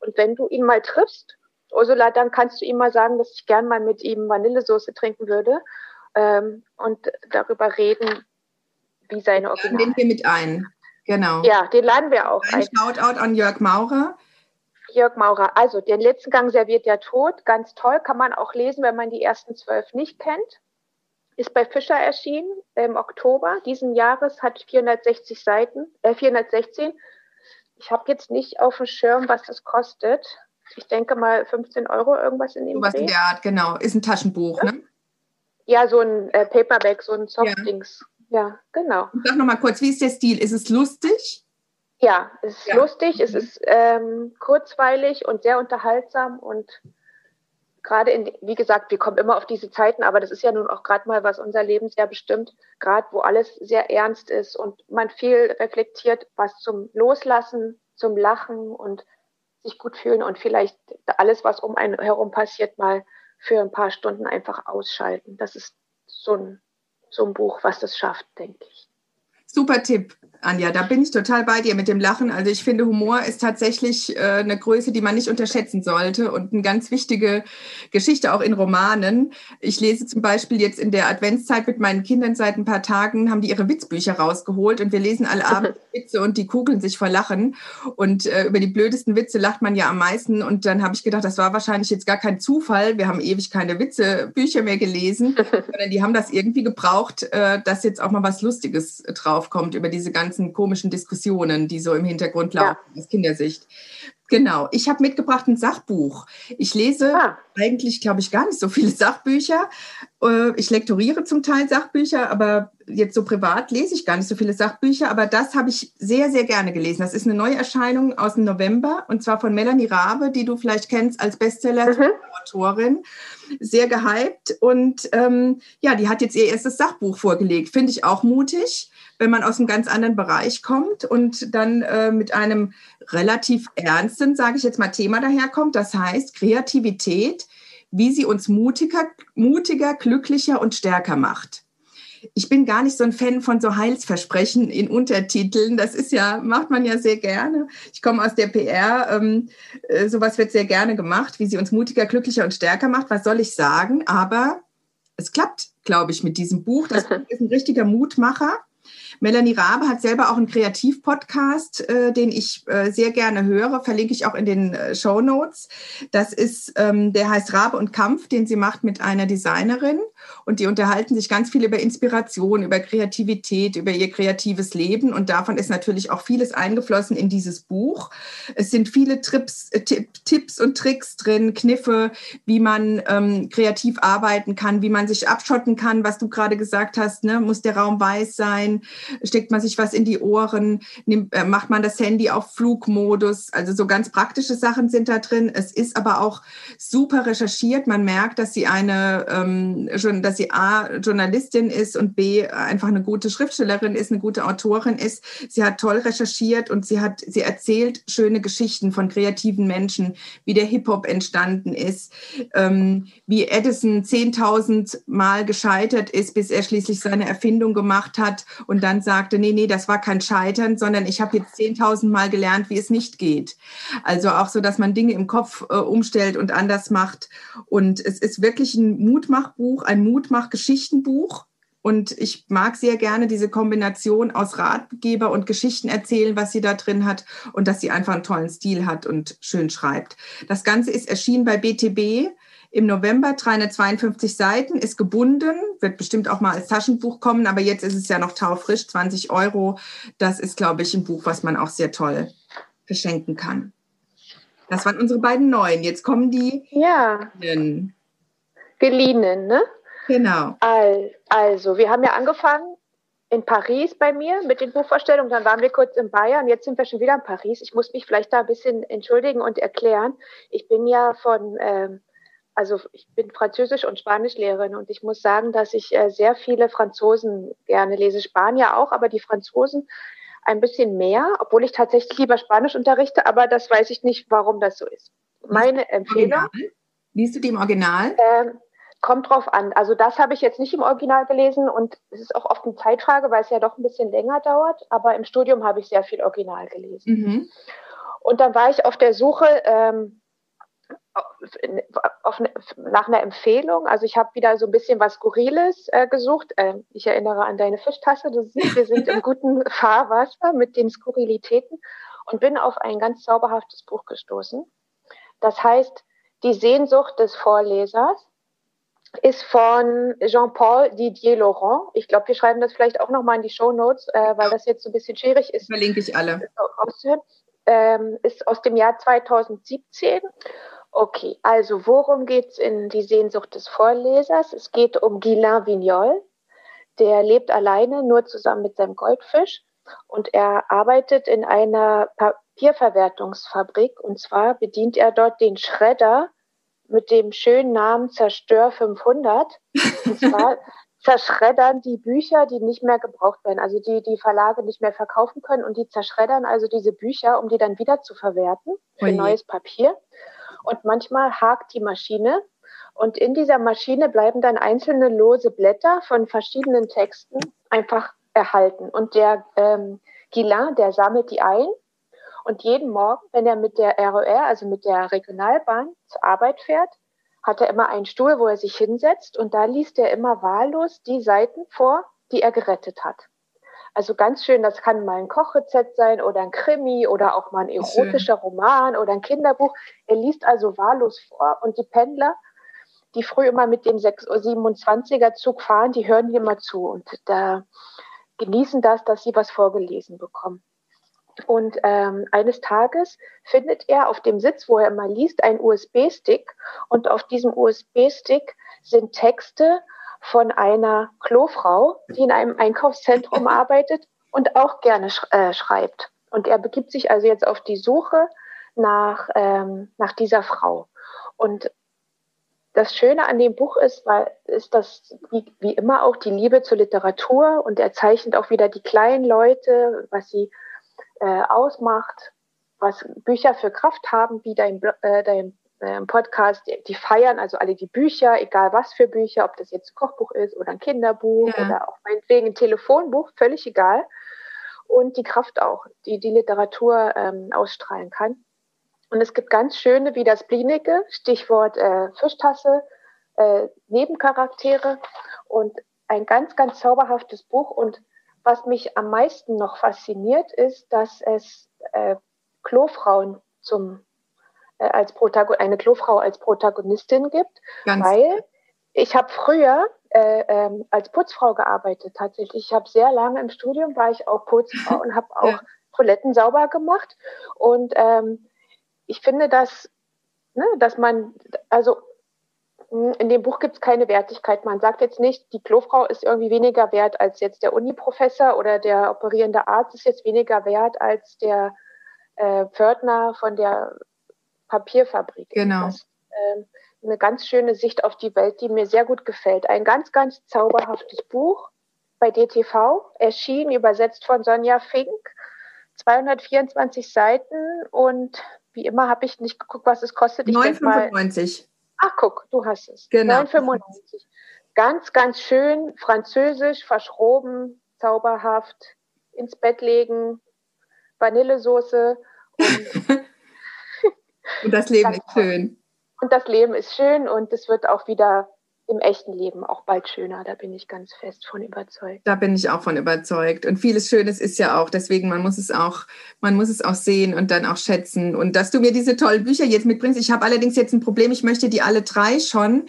Und wenn du ihn mal triffst, Ursula, dann kannst du ihm mal sagen, dass ich gern mal mit ihm Vanillesoße trinken würde ähm, und darüber reden, wie seine Original. Den wir mit ein. Genau. Ja, den laden wir auch ein. Ein Shoutout an Jörg Maurer. Jörg Maurer, also den letzten Gang serviert der Tod, ganz toll, kann man auch lesen, wenn man die ersten zwölf nicht kennt. Ist bei Fischer erschienen im Oktober diesen Jahres, hat 460 Seiten, äh 416. Ich habe jetzt nicht auf dem Schirm, was das kostet. Ich denke mal 15 Euro irgendwas in dem Was in der Art, genau. Ist ein Taschenbuch, ja? ne? Ja, so ein äh, Paperback, so ein Softdings. Ja ja, genau. Sag nochmal kurz, wie ist der Stil? Ist es lustig? Ja, es ist ja. lustig, es ist ähm, kurzweilig und sehr unterhaltsam und gerade in, wie gesagt, wir kommen immer auf diese Zeiten, aber das ist ja nun auch gerade mal, was unser Leben sehr bestimmt, gerade wo alles sehr ernst ist und man viel reflektiert, was zum Loslassen, zum Lachen und sich gut fühlen und vielleicht alles, was um einen herum passiert, mal für ein paar Stunden einfach ausschalten. Das ist so ein so ein Buch, was das schafft, denke ich. Super Tipp. Anja, da bin ich total bei dir mit dem Lachen. Also ich finde, Humor ist tatsächlich äh, eine Größe, die man nicht unterschätzen sollte und eine ganz wichtige Geschichte auch in Romanen. Ich lese zum Beispiel jetzt in der Adventszeit mit meinen Kindern seit ein paar Tagen, haben die ihre Witzbücher rausgeholt und wir lesen alle Abend Witze und die kugeln sich vor Lachen. Und äh, über die blödesten Witze lacht man ja am meisten. Und dann habe ich gedacht, das war wahrscheinlich jetzt gar kein Zufall. Wir haben ewig keine Witzebücher mehr gelesen, sondern die haben das irgendwie gebraucht, äh, dass jetzt auch mal was Lustiges draufkommt über diese ganzen ganzen komischen Diskussionen, die so im Hintergrund laufen ja. aus Kindersicht. Genau, ich habe mitgebracht ein Sachbuch. Ich lese ah. eigentlich, glaube ich, gar nicht so viele Sachbücher. Äh, ich lektoriere zum Teil Sachbücher, aber jetzt so privat lese ich gar nicht so viele Sachbücher. Aber das habe ich sehr, sehr gerne gelesen. Das ist eine Neuerscheinung aus dem November und zwar von Melanie Rabe, die du vielleicht kennst als Bestseller-Autorin. Mhm. Sehr gehypt und ähm, ja, die hat jetzt ihr erstes Sachbuch vorgelegt. Finde ich auch mutig wenn man aus einem ganz anderen Bereich kommt und dann äh, mit einem relativ ernsten, sage ich jetzt mal, Thema daherkommt. Das heißt Kreativität, wie sie uns mutiger, mutiger, glücklicher und stärker macht. Ich bin gar nicht so ein Fan von so Heilsversprechen in Untertiteln. Das ist ja, macht man ja sehr gerne. Ich komme aus der PR. Ähm, äh, sowas wird sehr gerne gemacht, wie sie uns mutiger, glücklicher und stärker macht. Was soll ich sagen? Aber es klappt, glaube ich, mit diesem Buch. Das ist ein richtiger Mutmacher. Melanie Rabe hat selber auch einen Kreativpodcast, äh, den ich äh, sehr gerne höre, verlinke ich auch in den äh, Show Notes. Das ist, ähm, der heißt Rabe und Kampf, den sie macht mit einer Designerin und die unterhalten sich ganz viel über Inspiration, über Kreativität, über ihr kreatives Leben und davon ist natürlich auch vieles eingeflossen in dieses Buch. Es sind viele Trips, äh, Tipps und Tricks drin, Kniffe, wie man ähm, kreativ arbeiten kann, wie man sich abschotten kann, was du gerade gesagt hast, ne? muss der Raum weiß sein, steckt man sich was in die Ohren, nimmt, äh, macht man das Handy auf Flugmodus. Also so ganz praktische Sachen sind da drin. Es ist aber auch super recherchiert. Man merkt, dass sie eine ähm, schon, dass sie A Journalistin ist und B einfach eine gute Schriftstellerin ist, eine gute Autorin ist. Sie hat toll recherchiert und sie hat sie erzählt schöne Geschichten von kreativen Menschen, wie der Hip Hop entstanden ist, ähm, wie Edison 10.000 Mal gescheitert ist, bis er schließlich seine Erfindung gemacht hat und dann sagte, nee, nee, das war kein Scheitern, sondern ich habe jetzt 10.000 Mal gelernt, wie es nicht geht. Also auch so, dass man Dinge im Kopf äh, umstellt und anders macht. Und es ist wirklich ein Mutmachbuch, ein Mutmachgeschichtenbuch. Und ich mag sehr gerne diese Kombination aus Ratgeber und Geschichten erzählen, was sie da drin hat und dass sie einfach einen tollen Stil hat und schön schreibt. Das Ganze ist erschienen bei BTB im November 352 Seiten, ist gebunden, wird bestimmt auch mal als Taschenbuch kommen, aber jetzt ist es ja noch taufrisch, 20 Euro. Das ist, glaube ich, ein Buch, was man auch sehr toll verschenken kann. Das waren unsere beiden neuen. Jetzt kommen die. Ja. Geliehenen, ne? Genau. Also, wir haben ja angefangen in Paris bei mir mit den Buchvorstellungen. Dann waren wir kurz in Bayern. Jetzt sind wir schon wieder in Paris. Ich muss mich vielleicht da ein bisschen entschuldigen und erklären. Ich bin ja von, ähm, also ich bin Französisch- und Spanischlehrerin und ich muss sagen, dass ich äh, sehr viele Franzosen gerne lese. Spanier auch, aber die Franzosen ein bisschen mehr, obwohl ich tatsächlich lieber Spanisch unterrichte, aber das weiß ich nicht, warum das so ist. Meine Empfehlung. Liest du die im Original? Ähm, kommt drauf an. Also das habe ich jetzt nicht im Original gelesen und es ist auch oft eine Zeitfrage, weil es ja doch ein bisschen länger dauert. Aber im Studium habe ich sehr viel Original gelesen. Mhm. Und dann war ich auf der Suche ähm, auf, nach einer Empfehlung. Also ich habe wieder so ein bisschen was Skurriles äh, gesucht. Äh, ich erinnere an deine Fischtasse. Du siehst, wir sind im guten Fahrwasser mit den Skurrilitäten und bin auf ein ganz zauberhaftes Buch gestoßen. Das heißt Die Sehnsucht des Vorlesers ist von Jean-Paul Didier Laurent. Ich glaube, wir schreiben das vielleicht auch nochmal in die Show Notes, äh, weil das jetzt so ein bisschen schwierig ist. Verlinke ich alle. Ähm, ist aus dem Jahr 2017. Okay, also worum geht es in die Sehnsucht des Vorlesers? Es geht um Guilain Vignol. Der lebt alleine, nur zusammen mit seinem Goldfisch. Und er arbeitet in einer Papierverwertungsfabrik. Und zwar bedient er dort den Schredder mit dem schönen Namen Zerstör 500. Und zwar zerschreddern die Bücher, die nicht mehr gebraucht werden, also die die Verlage nicht mehr verkaufen können und die zerschreddern also diese Bücher, um die dann wieder zu verwerten für Oje. neues Papier. Und manchmal hakt die Maschine und in dieser Maschine bleiben dann einzelne lose Blätter von verschiedenen Texten einfach erhalten. Und der ähm, Guillain, der sammelt die ein und jeden Morgen, wenn er mit der ROR, also mit der Regionalbahn zur Arbeit fährt, hat er immer einen Stuhl, wo er sich hinsetzt und da liest er immer wahllos die Seiten vor, die er gerettet hat. Also ganz schön, das kann mal ein Kochrezept sein oder ein Krimi oder auch mal ein erotischer Roman oder ein Kinderbuch. Er liest also wahllos vor und die Pendler, die früh immer mit dem 6.27er Zug fahren, die hören immer zu und da genießen das, dass sie was vorgelesen bekommen. Und ähm, eines Tages findet er auf dem Sitz, wo er immer liest, einen USB-Stick. Und auf diesem USB-Stick sind Texte von einer Klofrau, die in einem Einkaufszentrum arbeitet und auch gerne sch äh, schreibt. Und er begibt sich also jetzt auf die Suche nach, ähm, nach dieser Frau. Und das Schöne an dem Buch ist, weil, ist das wie, wie immer auch die Liebe zur Literatur und er zeichnet auch wieder die kleinen Leute, was sie äh, ausmacht, was Bücher für Kraft haben, wie dein, äh, dein Podcast, die, die, feiern also alle die Bücher, egal was für Bücher, ob das jetzt ein Kochbuch ist oder ein Kinderbuch ja. oder auch meinetwegen ein Telefonbuch, völlig egal. Und die Kraft auch, die die Literatur ähm, ausstrahlen kann. Und es gibt ganz schöne wie das Blinige, Stichwort äh, Fischtasse, äh, Nebencharaktere und ein ganz, ganz zauberhaftes Buch und was mich am meisten noch fasziniert, ist, dass es äh, Klofrauen zum äh, als Protagon eine Klofrau als Protagonistin gibt, Ganz weil ich habe früher äh, ähm, als Putzfrau gearbeitet tatsächlich. Ich habe sehr lange im Studium war ich auch Putzfrau und habe auch ja. Toiletten sauber gemacht und ähm, ich finde, dass ne, dass man also in dem Buch gibt es keine Wertigkeit. Man sagt jetzt nicht, die Klofrau ist irgendwie weniger wert als jetzt der Uniprofessor oder der operierende Arzt ist jetzt weniger wert als der äh, Pförtner von der Papierfabrik. Genau. Das, äh, eine ganz schöne Sicht auf die Welt, die mir sehr gut gefällt. Ein ganz, ganz zauberhaftes Buch bei DTV, erschienen, übersetzt von Sonja Fink. 224 Seiten und wie immer habe ich nicht geguckt, was es kostet. 9,95. Ach, guck, du hast es. Genau. 9,95. Ganz, ganz schön, französisch, verschroben, zauberhaft, ins Bett legen, Vanillesoße. Und, und das Leben ist schön. Und das Leben ist schön und es wird auch wieder im echten Leben auch bald schöner. Da bin ich ganz fest von überzeugt. Da bin ich auch von überzeugt. Und vieles Schönes ist ja auch, deswegen man muss es auch, man muss es auch sehen und dann auch schätzen. Und dass du mir diese tollen Bücher jetzt mitbringst. Ich habe allerdings jetzt ein Problem. Ich möchte die alle drei schon.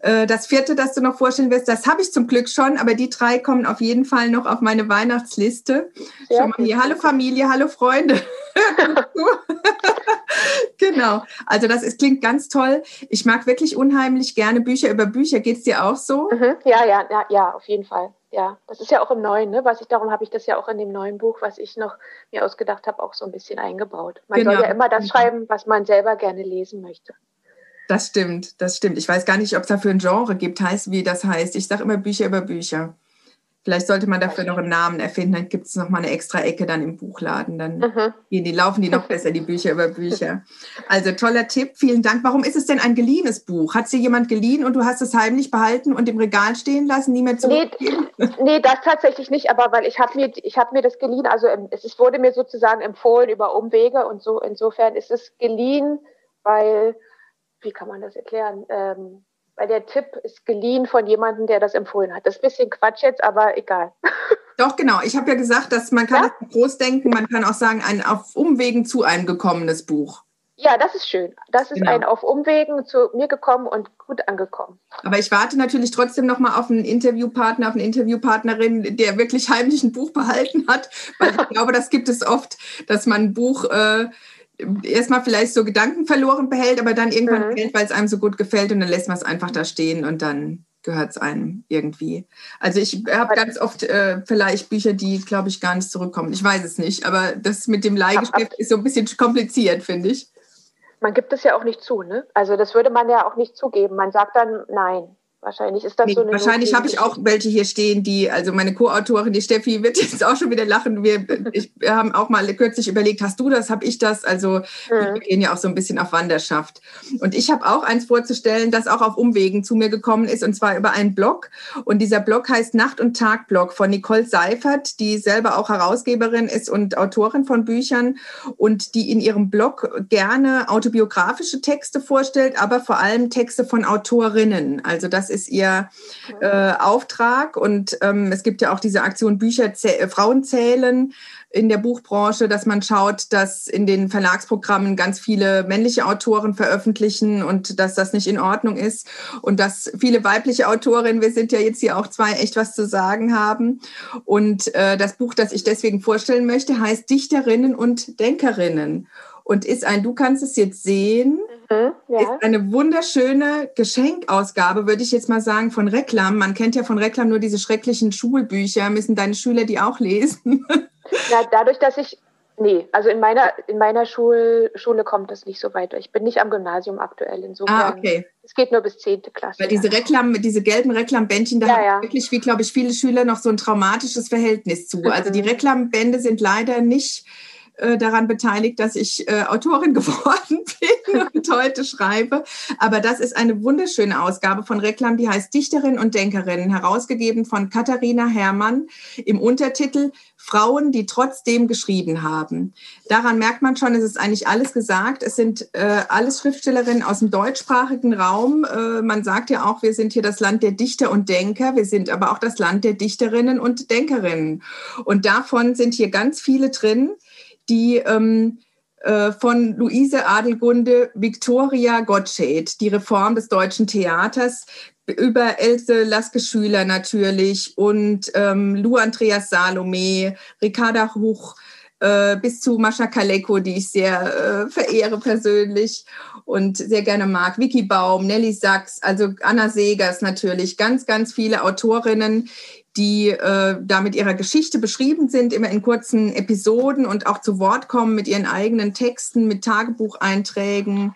Äh, das vierte, das du noch vorstellen wirst, das habe ich zum Glück schon, aber die drei kommen auf jeden Fall noch auf meine Weihnachtsliste. Schon mal hier. Hallo Familie, hallo Freunde. genau. Also das ist, klingt ganz toll. Ich mag wirklich unheimlich gerne Bücher über Bücher. Geht es dir auch so? Mhm. Ja, ja, ja, ja, auf jeden Fall. ja, das ist ja auch im Neuen, ne? Was ich, darum habe ich das ja auch in dem neuen Buch, was ich noch mir ausgedacht habe, auch so ein bisschen eingebaut. Man genau. soll ja immer das mhm. schreiben, was man selber gerne lesen möchte. Das stimmt, das stimmt. Ich weiß gar nicht, ob es dafür ein Genre gibt, heißt, wie das heißt. Ich sage immer Bücher über Bücher. Vielleicht sollte man dafür noch einen Namen erfinden, dann gibt es noch mal eine extra Ecke dann im Buchladen. Dann mhm. gehen die, laufen die noch besser, die Bücher über Bücher. Also toller Tipp, vielen Dank. Warum ist es denn ein geliehenes Buch? Hat sie jemand geliehen und du hast es heimlich behalten und im Regal stehen lassen, nie mehr zurückgegeben? Nee, nee, das tatsächlich nicht, aber weil ich habe mir, hab mir das geliehen, also es wurde mir sozusagen empfohlen über Umwege und so. Insofern ist es geliehen, weil, wie kann man das erklären? Ähm, weil der Tipp ist geliehen von jemandem, der das empfohlen hat. Das ist ein bisschen Quatsch jetzt, aber egal. Doch, genau. Ich habe ja gesagt, dass man kann ja? das groß denken, man kann auch sagen, ein auf Umwegen zu einem gekommenes Buch. Ja, das ist schön. Das ist genau. ein auf Umwegen zu mir gekommen und gut angekommen. Aber ich warte natürlich trotzdem noch mal auf einen Interviewpartner, auf eine Interviewpartnerin, der wirklich heimlich ein Buch behalten hat, weil ich glaube, das gibt es oft, dass man ein Buch äh, erstmal vielleicht so Gedanken verloren behält, aber dann irgendwann mhm. behält, weil es einem so gut gefällt und dann lässt man es einfach da stehen und dann gehört es einem irgendwie. Also ich habe ganz oft äh, vielleicht Bücher, die, glaube ich, gar nicht zurückkommen. Ich weiß es nicht, aber das mit dem Leihgeschäft ist so ein bisschen kompliziert, finde ich. Man gibt es ja auch nicht zu, ne? Also das würde man ja auch nicht zugeben. Man sagt dann nein. Wahrscheinlich ist das nee, so eine. Wahrscheinlich habe ich auch welche hier stehen, die, also meine Co-Autorin, die Steffi, wird jetzt auch schon wieder lachen. Wir, ich, wir haben auch mal kürzlich überlegt, hast du das, habe ich das? Also mhm. wir gehen ja auch so ein bisschen auf Wanderschaft. Und ich habe auch eins vorzustellen, das auch auf Umwegen zu mir gekommen ist, und zwar über einen Blog. Und dieser Blog heißt Nacht- und Tag-Blog von Nicole Seifert, die selber auch Herausgeberin ist und Autorin von Büchern und die in ihrem Blog gerne autobiografische Texte vorstellt, aber vor allem Texte von Autorinnen. Also das das ist ihr äh, Auftrag. Und ähm, es gibt ja auch diese Aktion Bücher äh, Frauen zählen in der Buchbranche, dass man schaut, dass in den Verlagsprogrammen ganz viele männliche Autoren veröffentlichen und dass das nicht in Ordnung ist und dass viele weibliche Autorinnen, wir sind ja jetzt hier auch zwei, echt was zu sagen haben. Und äh, das Buch, das ich deswegen vorstellen möchte, heißt Dichterinnen und Denkerinnen und ist ein, du kannst es jetzt sehen, mhm, ja. ist eine wunderschöne Geschenkausgabe, würde ich jetzt mal sagen, von Reklam. Man kennt ja von Reklam nur diese schrecklichen Schulbücher. Müssen deine Schüler die auch lesen? Ja, dadurch, dass ich, nee, also in meiner, in meiner Schul, Schule kommt das nicht so weit. Ich bin nicht am Gymnasium aktuell, insofern. Ah, okay. Es geht nur bis 10. Klasse. Weil diese Reklam, diese gelben Reklambändchen, da ja, haben ja. wirklich, wie glaube ich, viele Schüler noch so ein traumatisches Verhältnis zu. Also die mhm. Reklambände sind leider nicht daran beteiligt, dass ich äh, Autorin geworden bin und heute schreibe. Aber das ist eine wunderschöne Ausgabe von Reklam, die heißt Dichterin und Denkerin, herausgegeben von Katharina Herrmann im Untertitel Frauen, die trotzdem geschrieben haben. Daran merkt man schon, es ist eigentlich alles gesagt. Es sind äh, alles Schriftstellerinnen aus dem deutschsprachigen Raum. Äh, man sagt ja auch, wir sind hier das Land der Dichter und Denker. Wir sind aber auch das Land der Dichterinnen und Denkerinnen. Und davon sind hier ganz viele drin die ähm, äh, von Luise Adelgunde Victoria Gottsched, die Reform des deutschen Theaters, über Else Laske Schüler natürlich und ähm, Lou Andreas Salome, Ricarda Huch, äh, bis zu Mascha Kaleko, die ich sehr äh, verehre persönlich und sehr gerne mag. Vicky Baum, Nelly Sachs, also Anna Segers natürlich, ganz, ganz viele Autorinnen, die äh, da mit ihrer Geschichte beschrieben sind, immer in kurzen Episoden und auch zu Wort kommen mit ihren eigenen Texten, mit Tagebucheinträgen.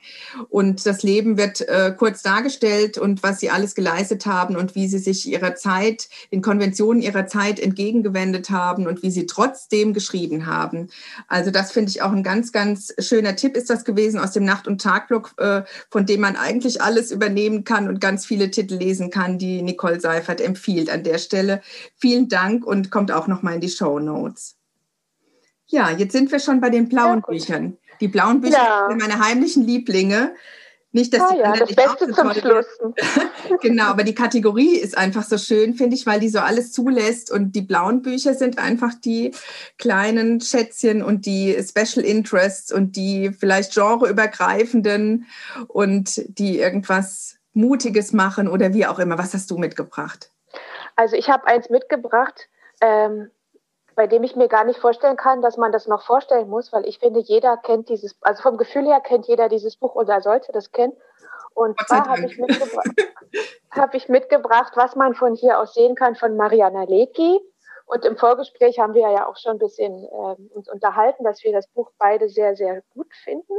Und das Leben wird äh, kurz dargestellt und was sie alles geleistet haben und wie sie sich ihrer Zeit, den Konventionen ihrer Zeit entgegengewendet haben und wie sie trotzdem geschrieben haben. Also das finde ich auch ein ganz, ganz schöner Tipp ist das gewesen aus dem Nacht- und Tagblock, äh, von dem man eigentlich alles übernehmen kann und ganz viele Titel lesen kann, die Nicole Seifert empfiehlt an der Stelle. Vielen Dank und kommt auch noch mal in die Show Notes. Ja, jetzt sind wir schon bei den blauen ja, Büchern. Die blauen Bücher ja. sind meine heimlichen Lieblinge. Nicht, dass ah, die ja, das Beste so zum Schluss. genau, aber die Kategorie ist einfach so schön, finde ich, weil die so alles zulässt. Und die blauen Bücher sind einfach die kleinen Schätzchen und die Special Interests und die vielleicht genreübergreifenden und die irgendwas Mutiges machen oder wie auch immer. Was hast du mitgebracht? Also ich habe eins mitgebracht, ähm, bei dem ich mir gar nicht vorstellen kann, dass man das noch vorstellen muss, weil ich finde, jeder kennt dieses, also vom Gefühl her kennt jeder dieses Buch oder sollte das kennen. Und zwar habe ich, mitgebra hab ich mitgebracht, was man von hier aus sehen kann, von Mariana Lecki. Und im Vorgespräch haben wir ja auch schon ein bisschen äh, uns unterhalten, dass wir das Buch beide sehr, sehr gut finden.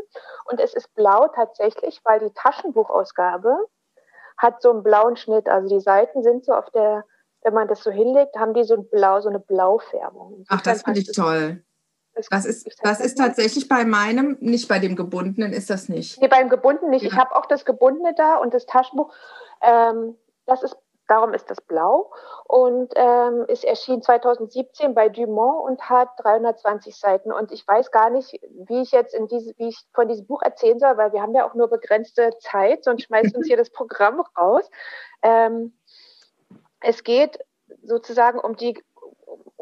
Und es ist blau tatsächlich, weil die Taschenbuchausgabe hat so einen blauen Schnitt. Also die Seiten sind so auf der, wenn man das so hinlegt, haben die so ein Blau, so eine Blaufärbung. Ach, das finde ich toll. Das, das ist, das ist tatsächlich bei meinem, nicht bei dem gebundenen, ist das nicht. Nee, beim gebundenen nicht. Ja. Ich habe auch das gebundene da und das Taschenbuch. Ähm, das ist, darum ist das blau und ähm, ist erschienen 2017 bei Dumont und hat 320 Seiten. Und ich weiß gar nicht, wie ich jetzt in diese, wie ich von diesem Buch erzählen soll, weil wir haben ja auch nur begrenzte Zeit, sonst schmeißt uns hier das Programm raus. Ähm, es geht sozusagen um die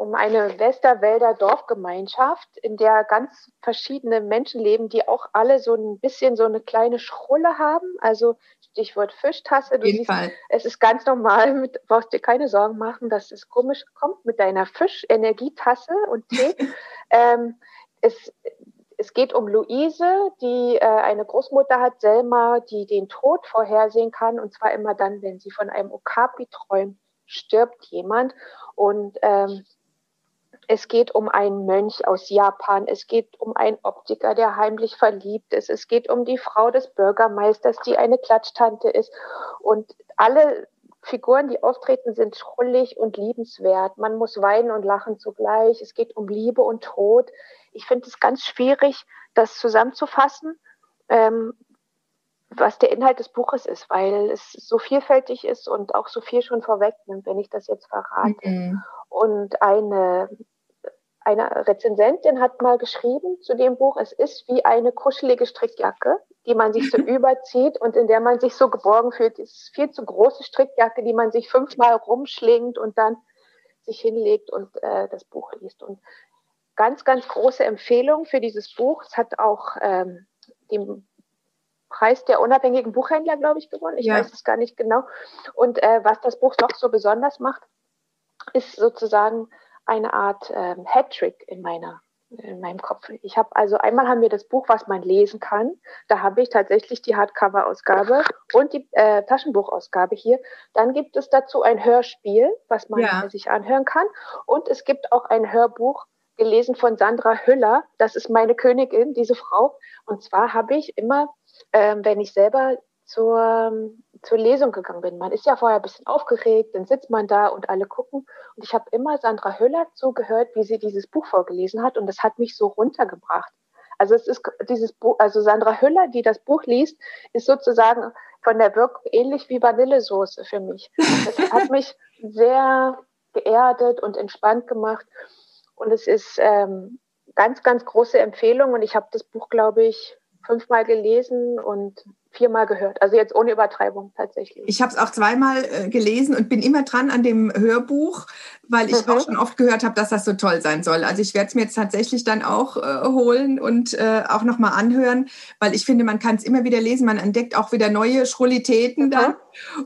um eine Westerwälder Dorfgemeinschaft, in der ganz verschiedene Menschen leben, die auch alle so ein bisschen so eine kleine Schrulle haben. Also Stichwort Fischtasse. Du siehst, Fall. es ist ganz normal, mit, brauchst dir keine Sorgen machen, dass es komisch kommt mit deiner Fischenergietasse und Tee. ähm, es, es geht um Luise, die äh, eine Großmutter hat, Selma, die den Tod vorhersehen kann, und zwar immer dann, wenn sie von einem Okapi träumt, stirbt jemand. Und ähm, es geht um einen Mönch aus Japan. Es geht um einen Optiker, der heimlich verliebt ist. Es geht um die Frau des Bürgermeisters, die eine Klatsch-Tante ist. Und alle Figuren, die auftreten, sind schrullig und liebenswert. Man muss weinen und lachen zugleich. Es geht um Liebe und Tod. Ich finde es ganz schwierig, das zusammenzufassen, ähm, was der Inhalt des Buches ist, weil es so vielfältig ist und auch so viel schon vorwegnimmt, wenn ich das jetzt verrate. Mhm. Und eine eine Rezensentin hat mal geschrieben zu dem Buch, es ist wie eine kuschelige Strickjacke, die man sich so überzieht und in der man sich so geborgen fühlt. Es ist viel zu große Strickjacke, die man sich fünfmal rumschlingt und dann sich hinlegt und äh, das Buch liest. Und ganz, ganz große Empfehlung für dieses Buch. Es hat auch ähm, den Preis der unabhängigen Buchhändler, glaube ich, gewonnen. Ich ja. weiß es gar nicht genau. Und äh, was das Buch noch so besonders macht, ist sozusagen eine Art ähm, Hattrick in meiner in meinem Kopf. Ich habe also einmal haben wir das Buch, was man lesen kann. Da habe ich tatsächlich die Hardcover-Ausgabe und die äh, Taschenbuchausgabe hier. Dann gibt es dazu ein Hörspiel, was man ja. sich anhören kann. Und es gibt auch ein Hörbuch gelesen von Sandra Hüller. Das ist meine Königin, diese Frau. Und zwar habe ich immer, äh, wenn ich selber zur, zur Lesung gegangen bin. Man ist ja vorher ein bisschen aufgeregt, dann sitzt man da und alle gucken. Und ich habe immer Sandra Höller zugehört, wie sie dieses Buch vorgelesen hat und das hat mich so runtergebracht. Also es ist dieses Buch, also Sandra Hüller, die das Buch liest, ist sozusagen von der Wirkung ähnlich wie Vanillesoße für mich. Das hat mich sehr geerdet und entspannt gemacht. Und es ist ähm, ganz, ganz große Empfehlung. Und ich habe das Buch, glaube ich, fünfmal gelesen und viermal gehört. Also jetzt ohne Übertreibung tatsächlich. Ich habe es auch zweimal äh, gelesen und bin immer dran an dem Hörbuch, weil ich mhm. auch schon oft gehört habe, dass das so toll sein soll. Also ich werde es mir jetzt tatsächlich dann auch äh, holen und äh, auch nochmal anhören, weil ich finde, man kann es immer wieder lesen. Man entdeckt auch wieder neue Schrullitäten mhm. dann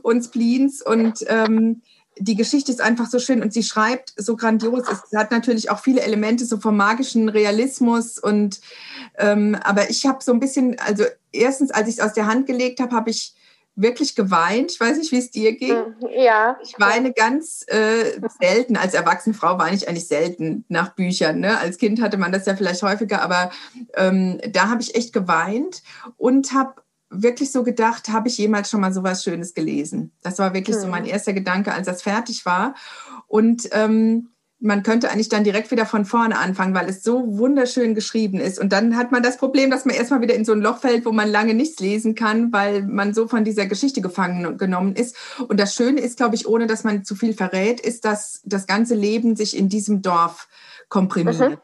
und Spleens und ähm, die Geschichte ist einfach so schön und sie schreibt so grandios. Es hat natürlich auch viele Elemente so vom magischen Realismus und ähm, aber ich habe so ein bisschen, also erstens, als ich es aus der Hand gelegt habe, habe ich wirklich geweint. Ich weiß nicht, wie es dir ging. Mhm, ja. Ich weine ganz äh, selten. Als erwachsene Frau weine ich eigentlich selten nach Büchern. Ne? Als Kind hatte man das ja vielleicht häufiger, aber ähm, da habe ich echt geweint und habe wirklich so gedacht, habe ich jemals schon mal so was Schönes gelesen? Das war wirklich hm. so mein mhm. erster Gedanke, als das fertig war. Und ähm, man könnte eigentlich dann direkt wieder von vorne anfangen, weil es so wunderschön geschrieben ist. Und dann hat man das Problem, dass man erstmal wieder in so ein Loch fällt, wo man lange nichts lesen kann, weil man so von dieser Geschichte gefangen genommen ist. Und das Schöne ist, glaube ich, ohne dass man zu viel verrät, ist, dass das ganze Leben sich in diesem Dorf komprimiert. Mhm.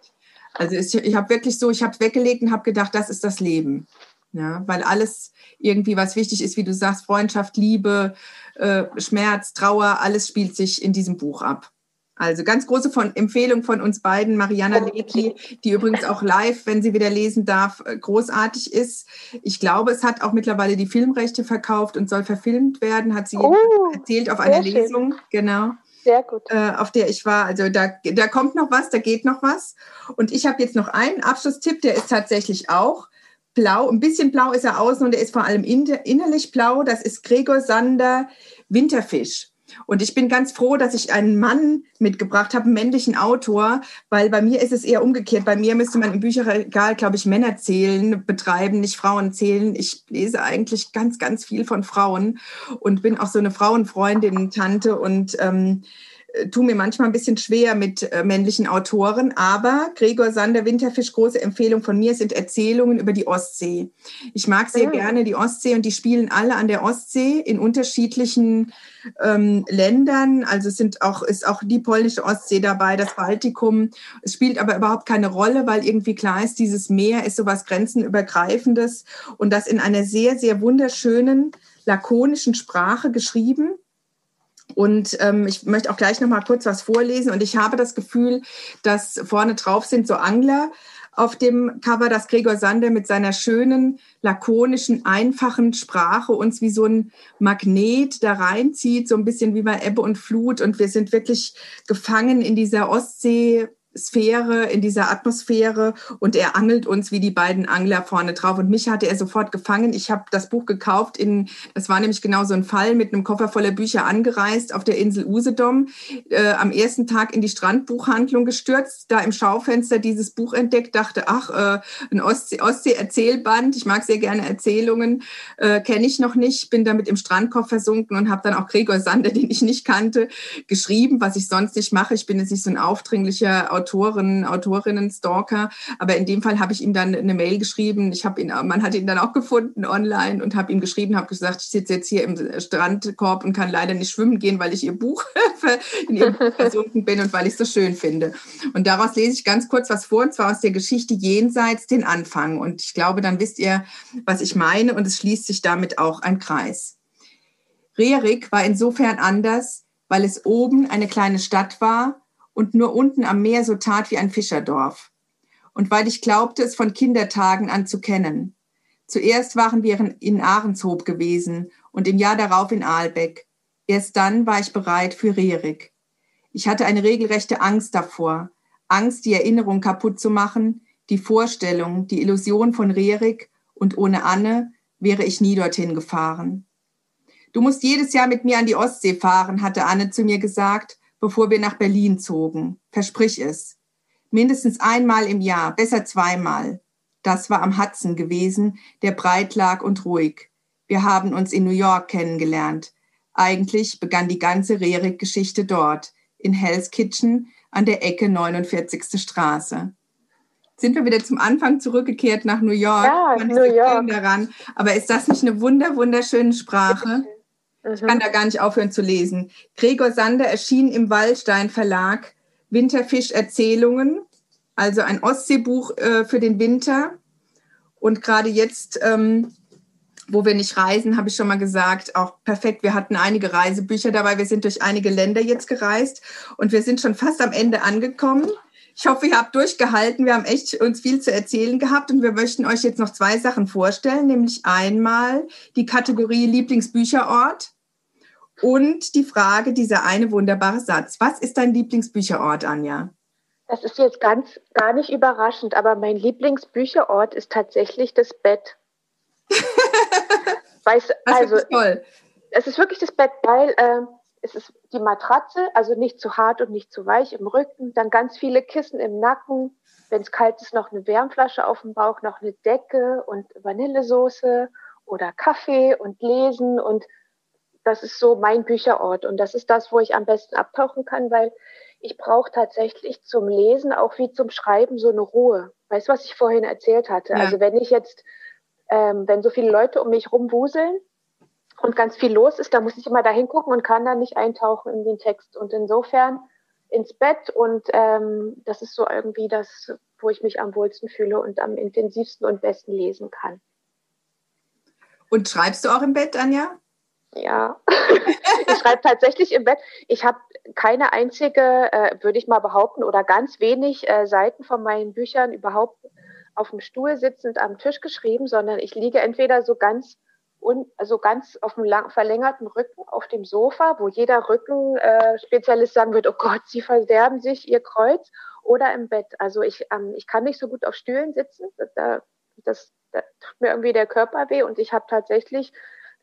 Also ich, ich habe wirklich so, ich habe es weggelegt und habe gedacht, das ist das Leben. Ja, weil alles irgendwie, was wichtig ist, wie du sagst, Freundschaft, Liebe, äh, Schmerz, Trauer, alles spielt sich in diesem Buch ab. Also ganz große von, Empfehlung von uns beiden, Mariana Lecki, die übrigens auch live, wenn sie wieder lesen darf, äh, großartig ist. Ich glaube, es hat auch mittlerweile die Filmrechte verkauft und soll verfilmt werden, hat sie oh, erzählt auf einer Lesung. Genau. Sehr gut. Äh, auf der ich war. Also da, da kommt noch was, da geht noch was. Und ich habe jetzt noch einen Abschlusstipp, der ist tatsächlich auch blau, ein bisschen blau ist er außen und er ist vor allem innerlich blau. Das ist Gregor Sander Winterfisch. Und ich bin ganz froh, dass ich einen Mann mitgebracht habe, einen männlichen Autor, weil bei mir ist es eher umgekehrt. Bei mir müsste man im Bücherregal, glaube ich, Männer zählen, betreiben, nicht Frauen zählen. Ich lese eigentlich ganz, ganz viel von Frauen und bin auch so eine Frauenfreundin, Tante und ähm, äh, tue mir manchmal ein bisschen schwer mit äh, männlichen Autoren, aber Gregor Sander Winterfisch, große Empfehlung von mir, sind Erzählungen über die Ostsee. Ich mag sehr mhm. gerne die Ostsee und die spielen alle an der Ostsee in unterschiedlichen ähm, Ländern. Also es sind auch, ist auch die polnische Ostsee dabei, das Baltikum. Es spielt aber überhaupt keine Rolle, weil irgendwie klar ist, dieses Meer ist sowas grenzenübergreifendes und das in einer sehr, sehr wunderschönen, lakonischen Sprache geschrieben und ähm, ich möchte auch gleich noch mal kurz was vorlesen. Und ich habe das Gefühl, dass vorne drauf sind so Angler auf dem Cover, dass Gregor Sander mit seiner schönen, lakonischen, einfachen Sprache uns wie so ein Magnet da reinzieht, so ein bisschen wie bei Ebbe und Flut. Und wir sind wirklich gefangen in dieser Ostsee Sphäre, in dieser Atmosphäre und er angelt uns wie die beiden Angler vorne drauf. Und mich hatte er sofort gefangen. Ich habe das Buch gekauft, in, das war nämlich genau so ein Fall, mit einem Koffer voller Bücher angereist auf der Insel Usedom, äh, am ersten Tag in die Strandbuchhandlung gestürzt, da im Schaufenster dieses Buch entdeckt, dachte, ach, äh, ein Ostsee-Erzählband, ich mag sehr gerne Erzählungen, äh, kenne ich noch nicht, bin damit im Strandkorb versunken und habe dann auch Gregor Sander, den ich nicht kannte, geschrieben, was ich sonst nicht mache. Ich bin jetzt nicht so ein aufdringlicher Autoren, Autorinnen, Stalker. Aber in dem Fall habe ich ihm dann eine Mail geschrieben. Ich habe ihn, man hat ihn dann auch gefunden online und habe ihm geschrieben, habe gesagt, ich sitze jetzt hier im Strandkorb und kann leider nicht schwimmen gehen, weil ich ihr Buch in ihrem Buch versunken bin und weil ich es so schön finde. Und daraus lese ich ganz kurz was vor, und zwar aus der Geschichte Jenseits den Anfang. Und ich glaube, dann wisst ihr, was ich meine. Und es schließt sich damit auch ein Kreis. Rerik war insofern anders, weil es oben eine kleine Stadt war und nur unten am Meer so tat wie ein Fischerdorf. Und weil ich glaubte, es von Kindertagen an zu kennen. Zuerst waren wir in Ahrenshoop gewesen und im Jahr darauf in Aalbeck. Erst dann war ich bereit für Rerik. Ich hatte eine regelrechte Angst davor. Angst, die Erinnerung kaputt zu machen, die Vorstellung, die Illusion von Rerik und ohne Anne wäre ich nie dorthin gefahren. Du musst jedes Jahr mit mir an die Ostsee fahren, hatte Anne zu mir gesagt bevor wir nach Berlin zogen. Versprich es. Mindestens einmal im Jahr, besser zweimal. Das war am Hudson gewesen, der breit lag und ruhig. Wir haben uns in New York kennengelernt. Eigentlich begann die ganze Rerik-Geschichte dort, in Hell's Kitchen an der Ecke 49. Straße. Sind wir wieder zum Anfang zurückgekehrt nach New York? Ja, New York. Daran. Aber ist das nicht eine wunder, wunderschöne Sprache? Ich kann da gar nicht aufhören zu lesen. Gregor Sander erschien im Wallstein Verlag Winterfisch Erzählungen, also ein Ostseebuch äh, für den Winter. Und gerade jetzt, ähm, wo wir nicht reisen, habe ich schon mal gesagt, auch perfekt. Wir hatten einige Reisebücher dabei. Wir sind durch einige Länder jetzt gereist und wir sind schon fast am Ende angekommen. Ich hoffe, ihr habt durchgehalten. Wir haben echt uns viel zu erzählen gehabt und wir möchten euch jetzt noch zwei Sachen vorstellen, nämlich einmal die Kategorie Lieblingsbücherort und die Frage, dieser eine wunderbare Satz. Was ist dein Lieblingsbücherort, Anja? Das ist jetzt ganz gar nicht überraschend, aber mein Lieblingsbücherort ist tatsächlich das Bett. Weiß, das also, ist toll. Es ist wirklich das Bett, weil äh, es ist die Matratze, also nicht zu hart und nicht zu weich im Rücken, dann ganz viele Kissen im Nacken, wenn es kalt ist, noch eine Wärmflasche auf dem Bauch, noch eine Decke und Vanillesoße oder Kaffee und Lesen und das ist so mein Bücherort und das ist das, wo ich am besten abtauchen kann, weil ich brauche tatsächlich zum Lesen auch wie zum Schreiben so eine Ruhe. Weißt du, was ich vorhin erzählt hatte? Ja. Also wenn ich jetzt, ähm, wenn so viele Leute um mich rumwuseln und ganz viel los ist, dann muss ich immer da hingucken und kann dann nicht eintauchen in den Text. Und insofern ins Bett und ähm, das ist so irgendwie das, wo ich mich am wohlsten fühle und am intensivsten und besten lesen kann. Und schreibst du auch im Bett, Anja? Ja, ich schreibe tatsächlich im Bett. Ich habe keine einzige, äh, würde ich mal behaupten, oder ganz wenig äh, Seiten von meinen Büchern überhaupt auf dem Stuhl sitzend am Tisch geschrieben, sondern ich liege entweder so ganz un, also ganz auf dem lang, verlängerten Rücken auf dem Sofa, wo jeder Rückenspezialist sagen wird, oh Gott, Sie verderben sich Ihr Kreuz, oder im Bett. Also ich, ähm, ich kann nicht so gut auf Stühlen sitzen. Das, das da tut mir irgendwie der Körper weh und ich habe tatsächlich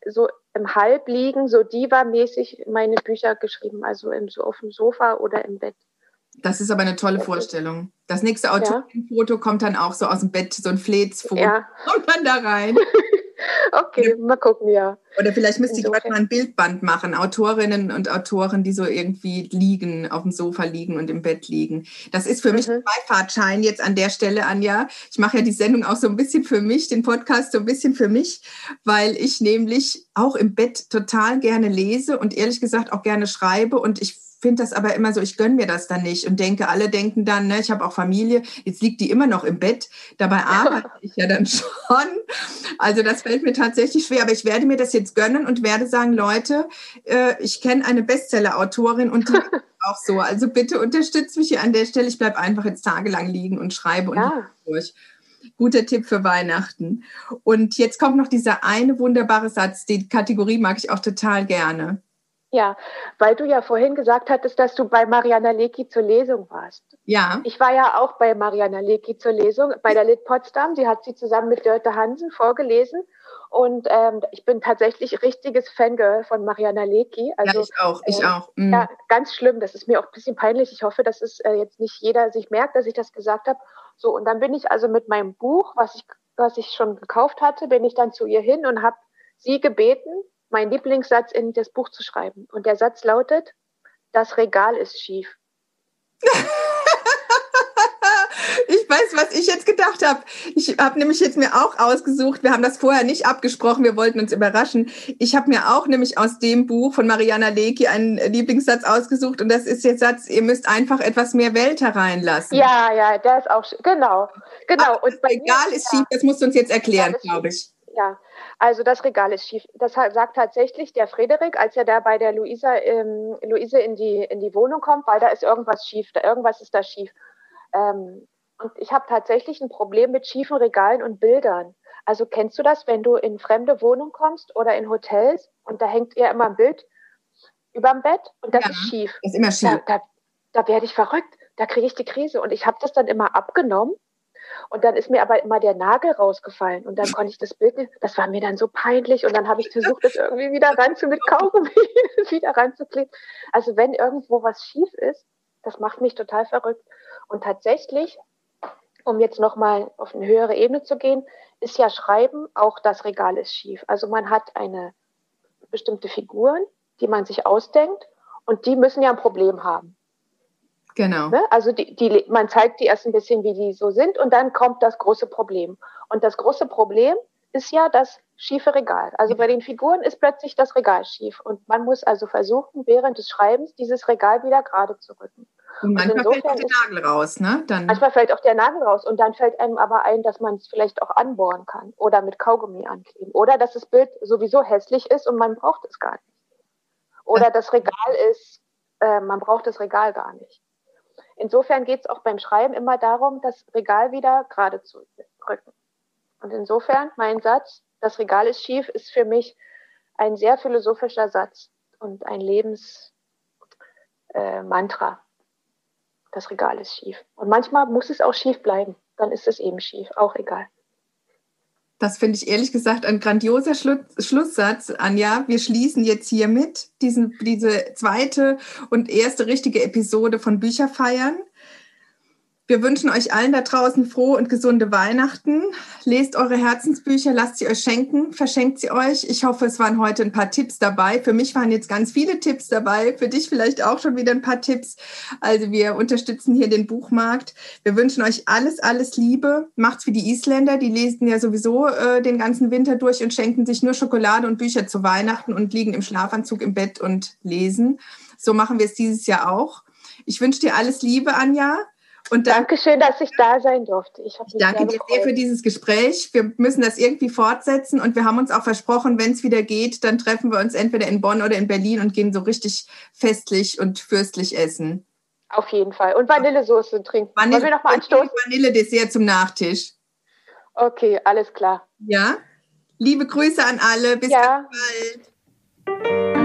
so im Halbliegen, so Diva-mäßig meine Bücher geschrieben, also im, so auf dem Sofa oder im Bett. Das ist aber eine tolle Vorstellung. Das nächste Autorenfoto ja. kommt dann auch so aus dem Bett, so ein Fleetsfoto. Ja. Kommt dann da rein. okay, mal gucken, ja. Oder vielleicht müsste ich gerade mal ein Bildband machen. Autorinnen und Autoren, die so irgendwie liegen, auf dem Sofa liegen und im Bett liegen. Das ist für mhm. mich ein Beifahrtschein jetzt an der Stelle, Anja. Ich mache ja die Sendung auch so ein bisschen für mich, den Podcast so ein bisschen für mich, weil ich nämlich auch im Bett total gerne lese und ehrlich gesagt auch gerne schreibe und ich finde das aber immer so, ich gönne mir das dann nicht und denke, alle denken dann, ne, ich habe auch Familie, jetzt liegt die immer noch im Bett. Dabei arbeite ich ja dann schon. Also das fällt mir tatsächlich schwer, aber ich werde mir das jetzt gönnen und werde sagen, Leute, äh, ich kenne eine Bestseller-Autorin und die auch so. Also bitte unterstützt mich hier an der Stelle. Ich bleibe einfach jetzt tagelang liegen und schreibe und ja. durch. Guter Tipp für Weihnachten. Und jetzt kommt noch dieser eine wunderbare Satz. Die Kategorie mag ich auch total gerne. Ja, weil du ja vorhin gesagt hattest, dass du bei Mariana Lecki zur Lesung warst. Ja. Ich war ja auch bei Mariana Lecki zur Lesung, bei der Lit Potsdam. Sie hat sie zusammen mit Dörte Hansen vorgelesen. Und ähm, ich bin tatsächlich richtiges Fangirl von Mariana Lecki. Also, ja, ich auch, ich äh, auch. Mhm. Ja, ganz schlimm. Das ist mir auch ein bisschen peinlich. Ich hoffe, dass es äh, jetzt nicht jeder sich merkt, dass ich das gesagt habe. So, und dann bin ich also mit meinem Buch, was ich, was ich schon gekauft hatte, bin ich dann zu ihr hin und habe sie gebeten, meinen Lieblingssatz in das Buch zu schreiben. Und der Satz lautet, das Regal ist schief. ich weiß, was ich jetzt gedacht habe. Ich habe nämlich jetzt mir auch ausgesucht, wir haben das vorher nicht abgesprochen, wir wollten uns überraschen. Ich habe mir auch nämlich aus dem Buch von Mariana Lecki einen Lieblingssatz ausgesucht und das ist der Satz, ihr müsst einfach etwas mehr Welt hereinlassen. Ja, ja, der ist auch, genau, genau. Aber und das Regal ist schief, das musst du uns jetzt erklären, glaube ich. Ja, also das Regal ist schief. Das sagt tatsächlich der Frederik, als er da bei der Luisa, ähm, Luise in die, in die Wohnung kommt, weil da ist irgendwas schief, da, irgendwas ist da schief. Ähm, und ich habe tatsächlich ein Problem mit schiefen Regalen und Bildern. Also kennst du das, wenn du in fremde Wohnungen kommst oder in Hotels und da hängt ja immer ein Bild überm Bett und das ja, ist schief. Das ist immer schief. Da, da, da werde ich verrückt, da kriege ich die Krise. Und ich habe das dann immer abgenommen und dann ist mir aber immer der Nagel rausgefallen und dann konnte ich das Bild nicht, das war mir dann so peinlich und dann habe ich versucht, das irgendwie wieder ranzu mit Kaugummi wieder ranzukleben. Also wenn irgendwo was schief ist, das macht mich total verrückt. Und tatsächlich, um jetzt nochmal auf eine höhere Ebene zu gehen, ist ja Schreiben auch das Regal ist schief. Also man hat eine bestimmte Figuren, die man sich ausdenkt und die müssen ja ein Problem haben. Genau. Ne? Also die, die, man zeigt die erst ein bisschen, wie die so sind und dann kommt das große Problem. Und das große Problem ist ja das schiefe Regal. Also bei den Figuren ist plötzlich das Regal schief und man muss also versuchen, während des Schreibens dieses Regal wieder gerade zu rücken. Und manchmal und fällt auch der Nagel raus, ne? Dann manchmal fällt auch der Nagel raus und dann fällt einem aber ein, dass man es vielleicht auch anbohren kann oder mit Kaugummi ankleben oder dass das Bild sowieso hässlich ist und man braucht es gar nicht. Oder das Regal ist, äh, man braucht das Regal gar nicht. Insofern geht es auch beim Schreiben immer darum, das Regal wieder gerade zu rücken. Und insofern, mein Satz, das Regal ist schief, ist für mich ein sehr philosophischer Satz und ein Lebensmantra. Äh, das Regal ist schief. Und manchmal muss es auch schief bleiben. Dann ist es eben schief, auch egal. Das finde ich ehrlich gesagt ein grandioser Schlu Schlusssatz, Anja. Wir schließen jetzt hiermit diesen, diese zweite und erste richtige Episode von Bücherfeiern. Wir wünschen euch allen da draußen frohe und gesunde Weihnachten. Lest eure Herzensbücher, lasst sie euch schenken, verschenkt sie euch. Ich hoffe, es waren heute ein paar Tipps dabei. Für mich waren jetzt ganz viele Tipps dabei, für dich vielleicht auch schon wieder ein paar Tipps. Also wir unterstützen hier den Buchmarkt. Wir wünschen euch alles, alles Liebe. Macht's wie die Isländer, die lesen ja sowieso äh, den ganzen Winter durch und schenken sich nur Schokolade und Bücher zu Weihnachten und liegen im Schlafanzug im Bett und lesen. So machen wir es dieses Jahr auch. Ich wünsche dir alles Liebe, Anja. Und dann, Dankeschön, dass ich da sein durfte. Ich, ich danke dir sehr für dieses Gespräch. Wir müssen das irgendwie fortsetzen und wir haben uns auch versprochen, wenn es wieder geht, dann treffen wir uns entweder in Bonn oder in Berlin und gehen so richtig festlich und fürstlich essen. Auf jeden Fall. Und Vanillesoße trinken. Vanille, Wollen wir noch mal anstoßen? Vanille-Dessert zum Nachtisch. Okay, alles klar. Ja. Liebe Grüße an alle. Bis ja. bald.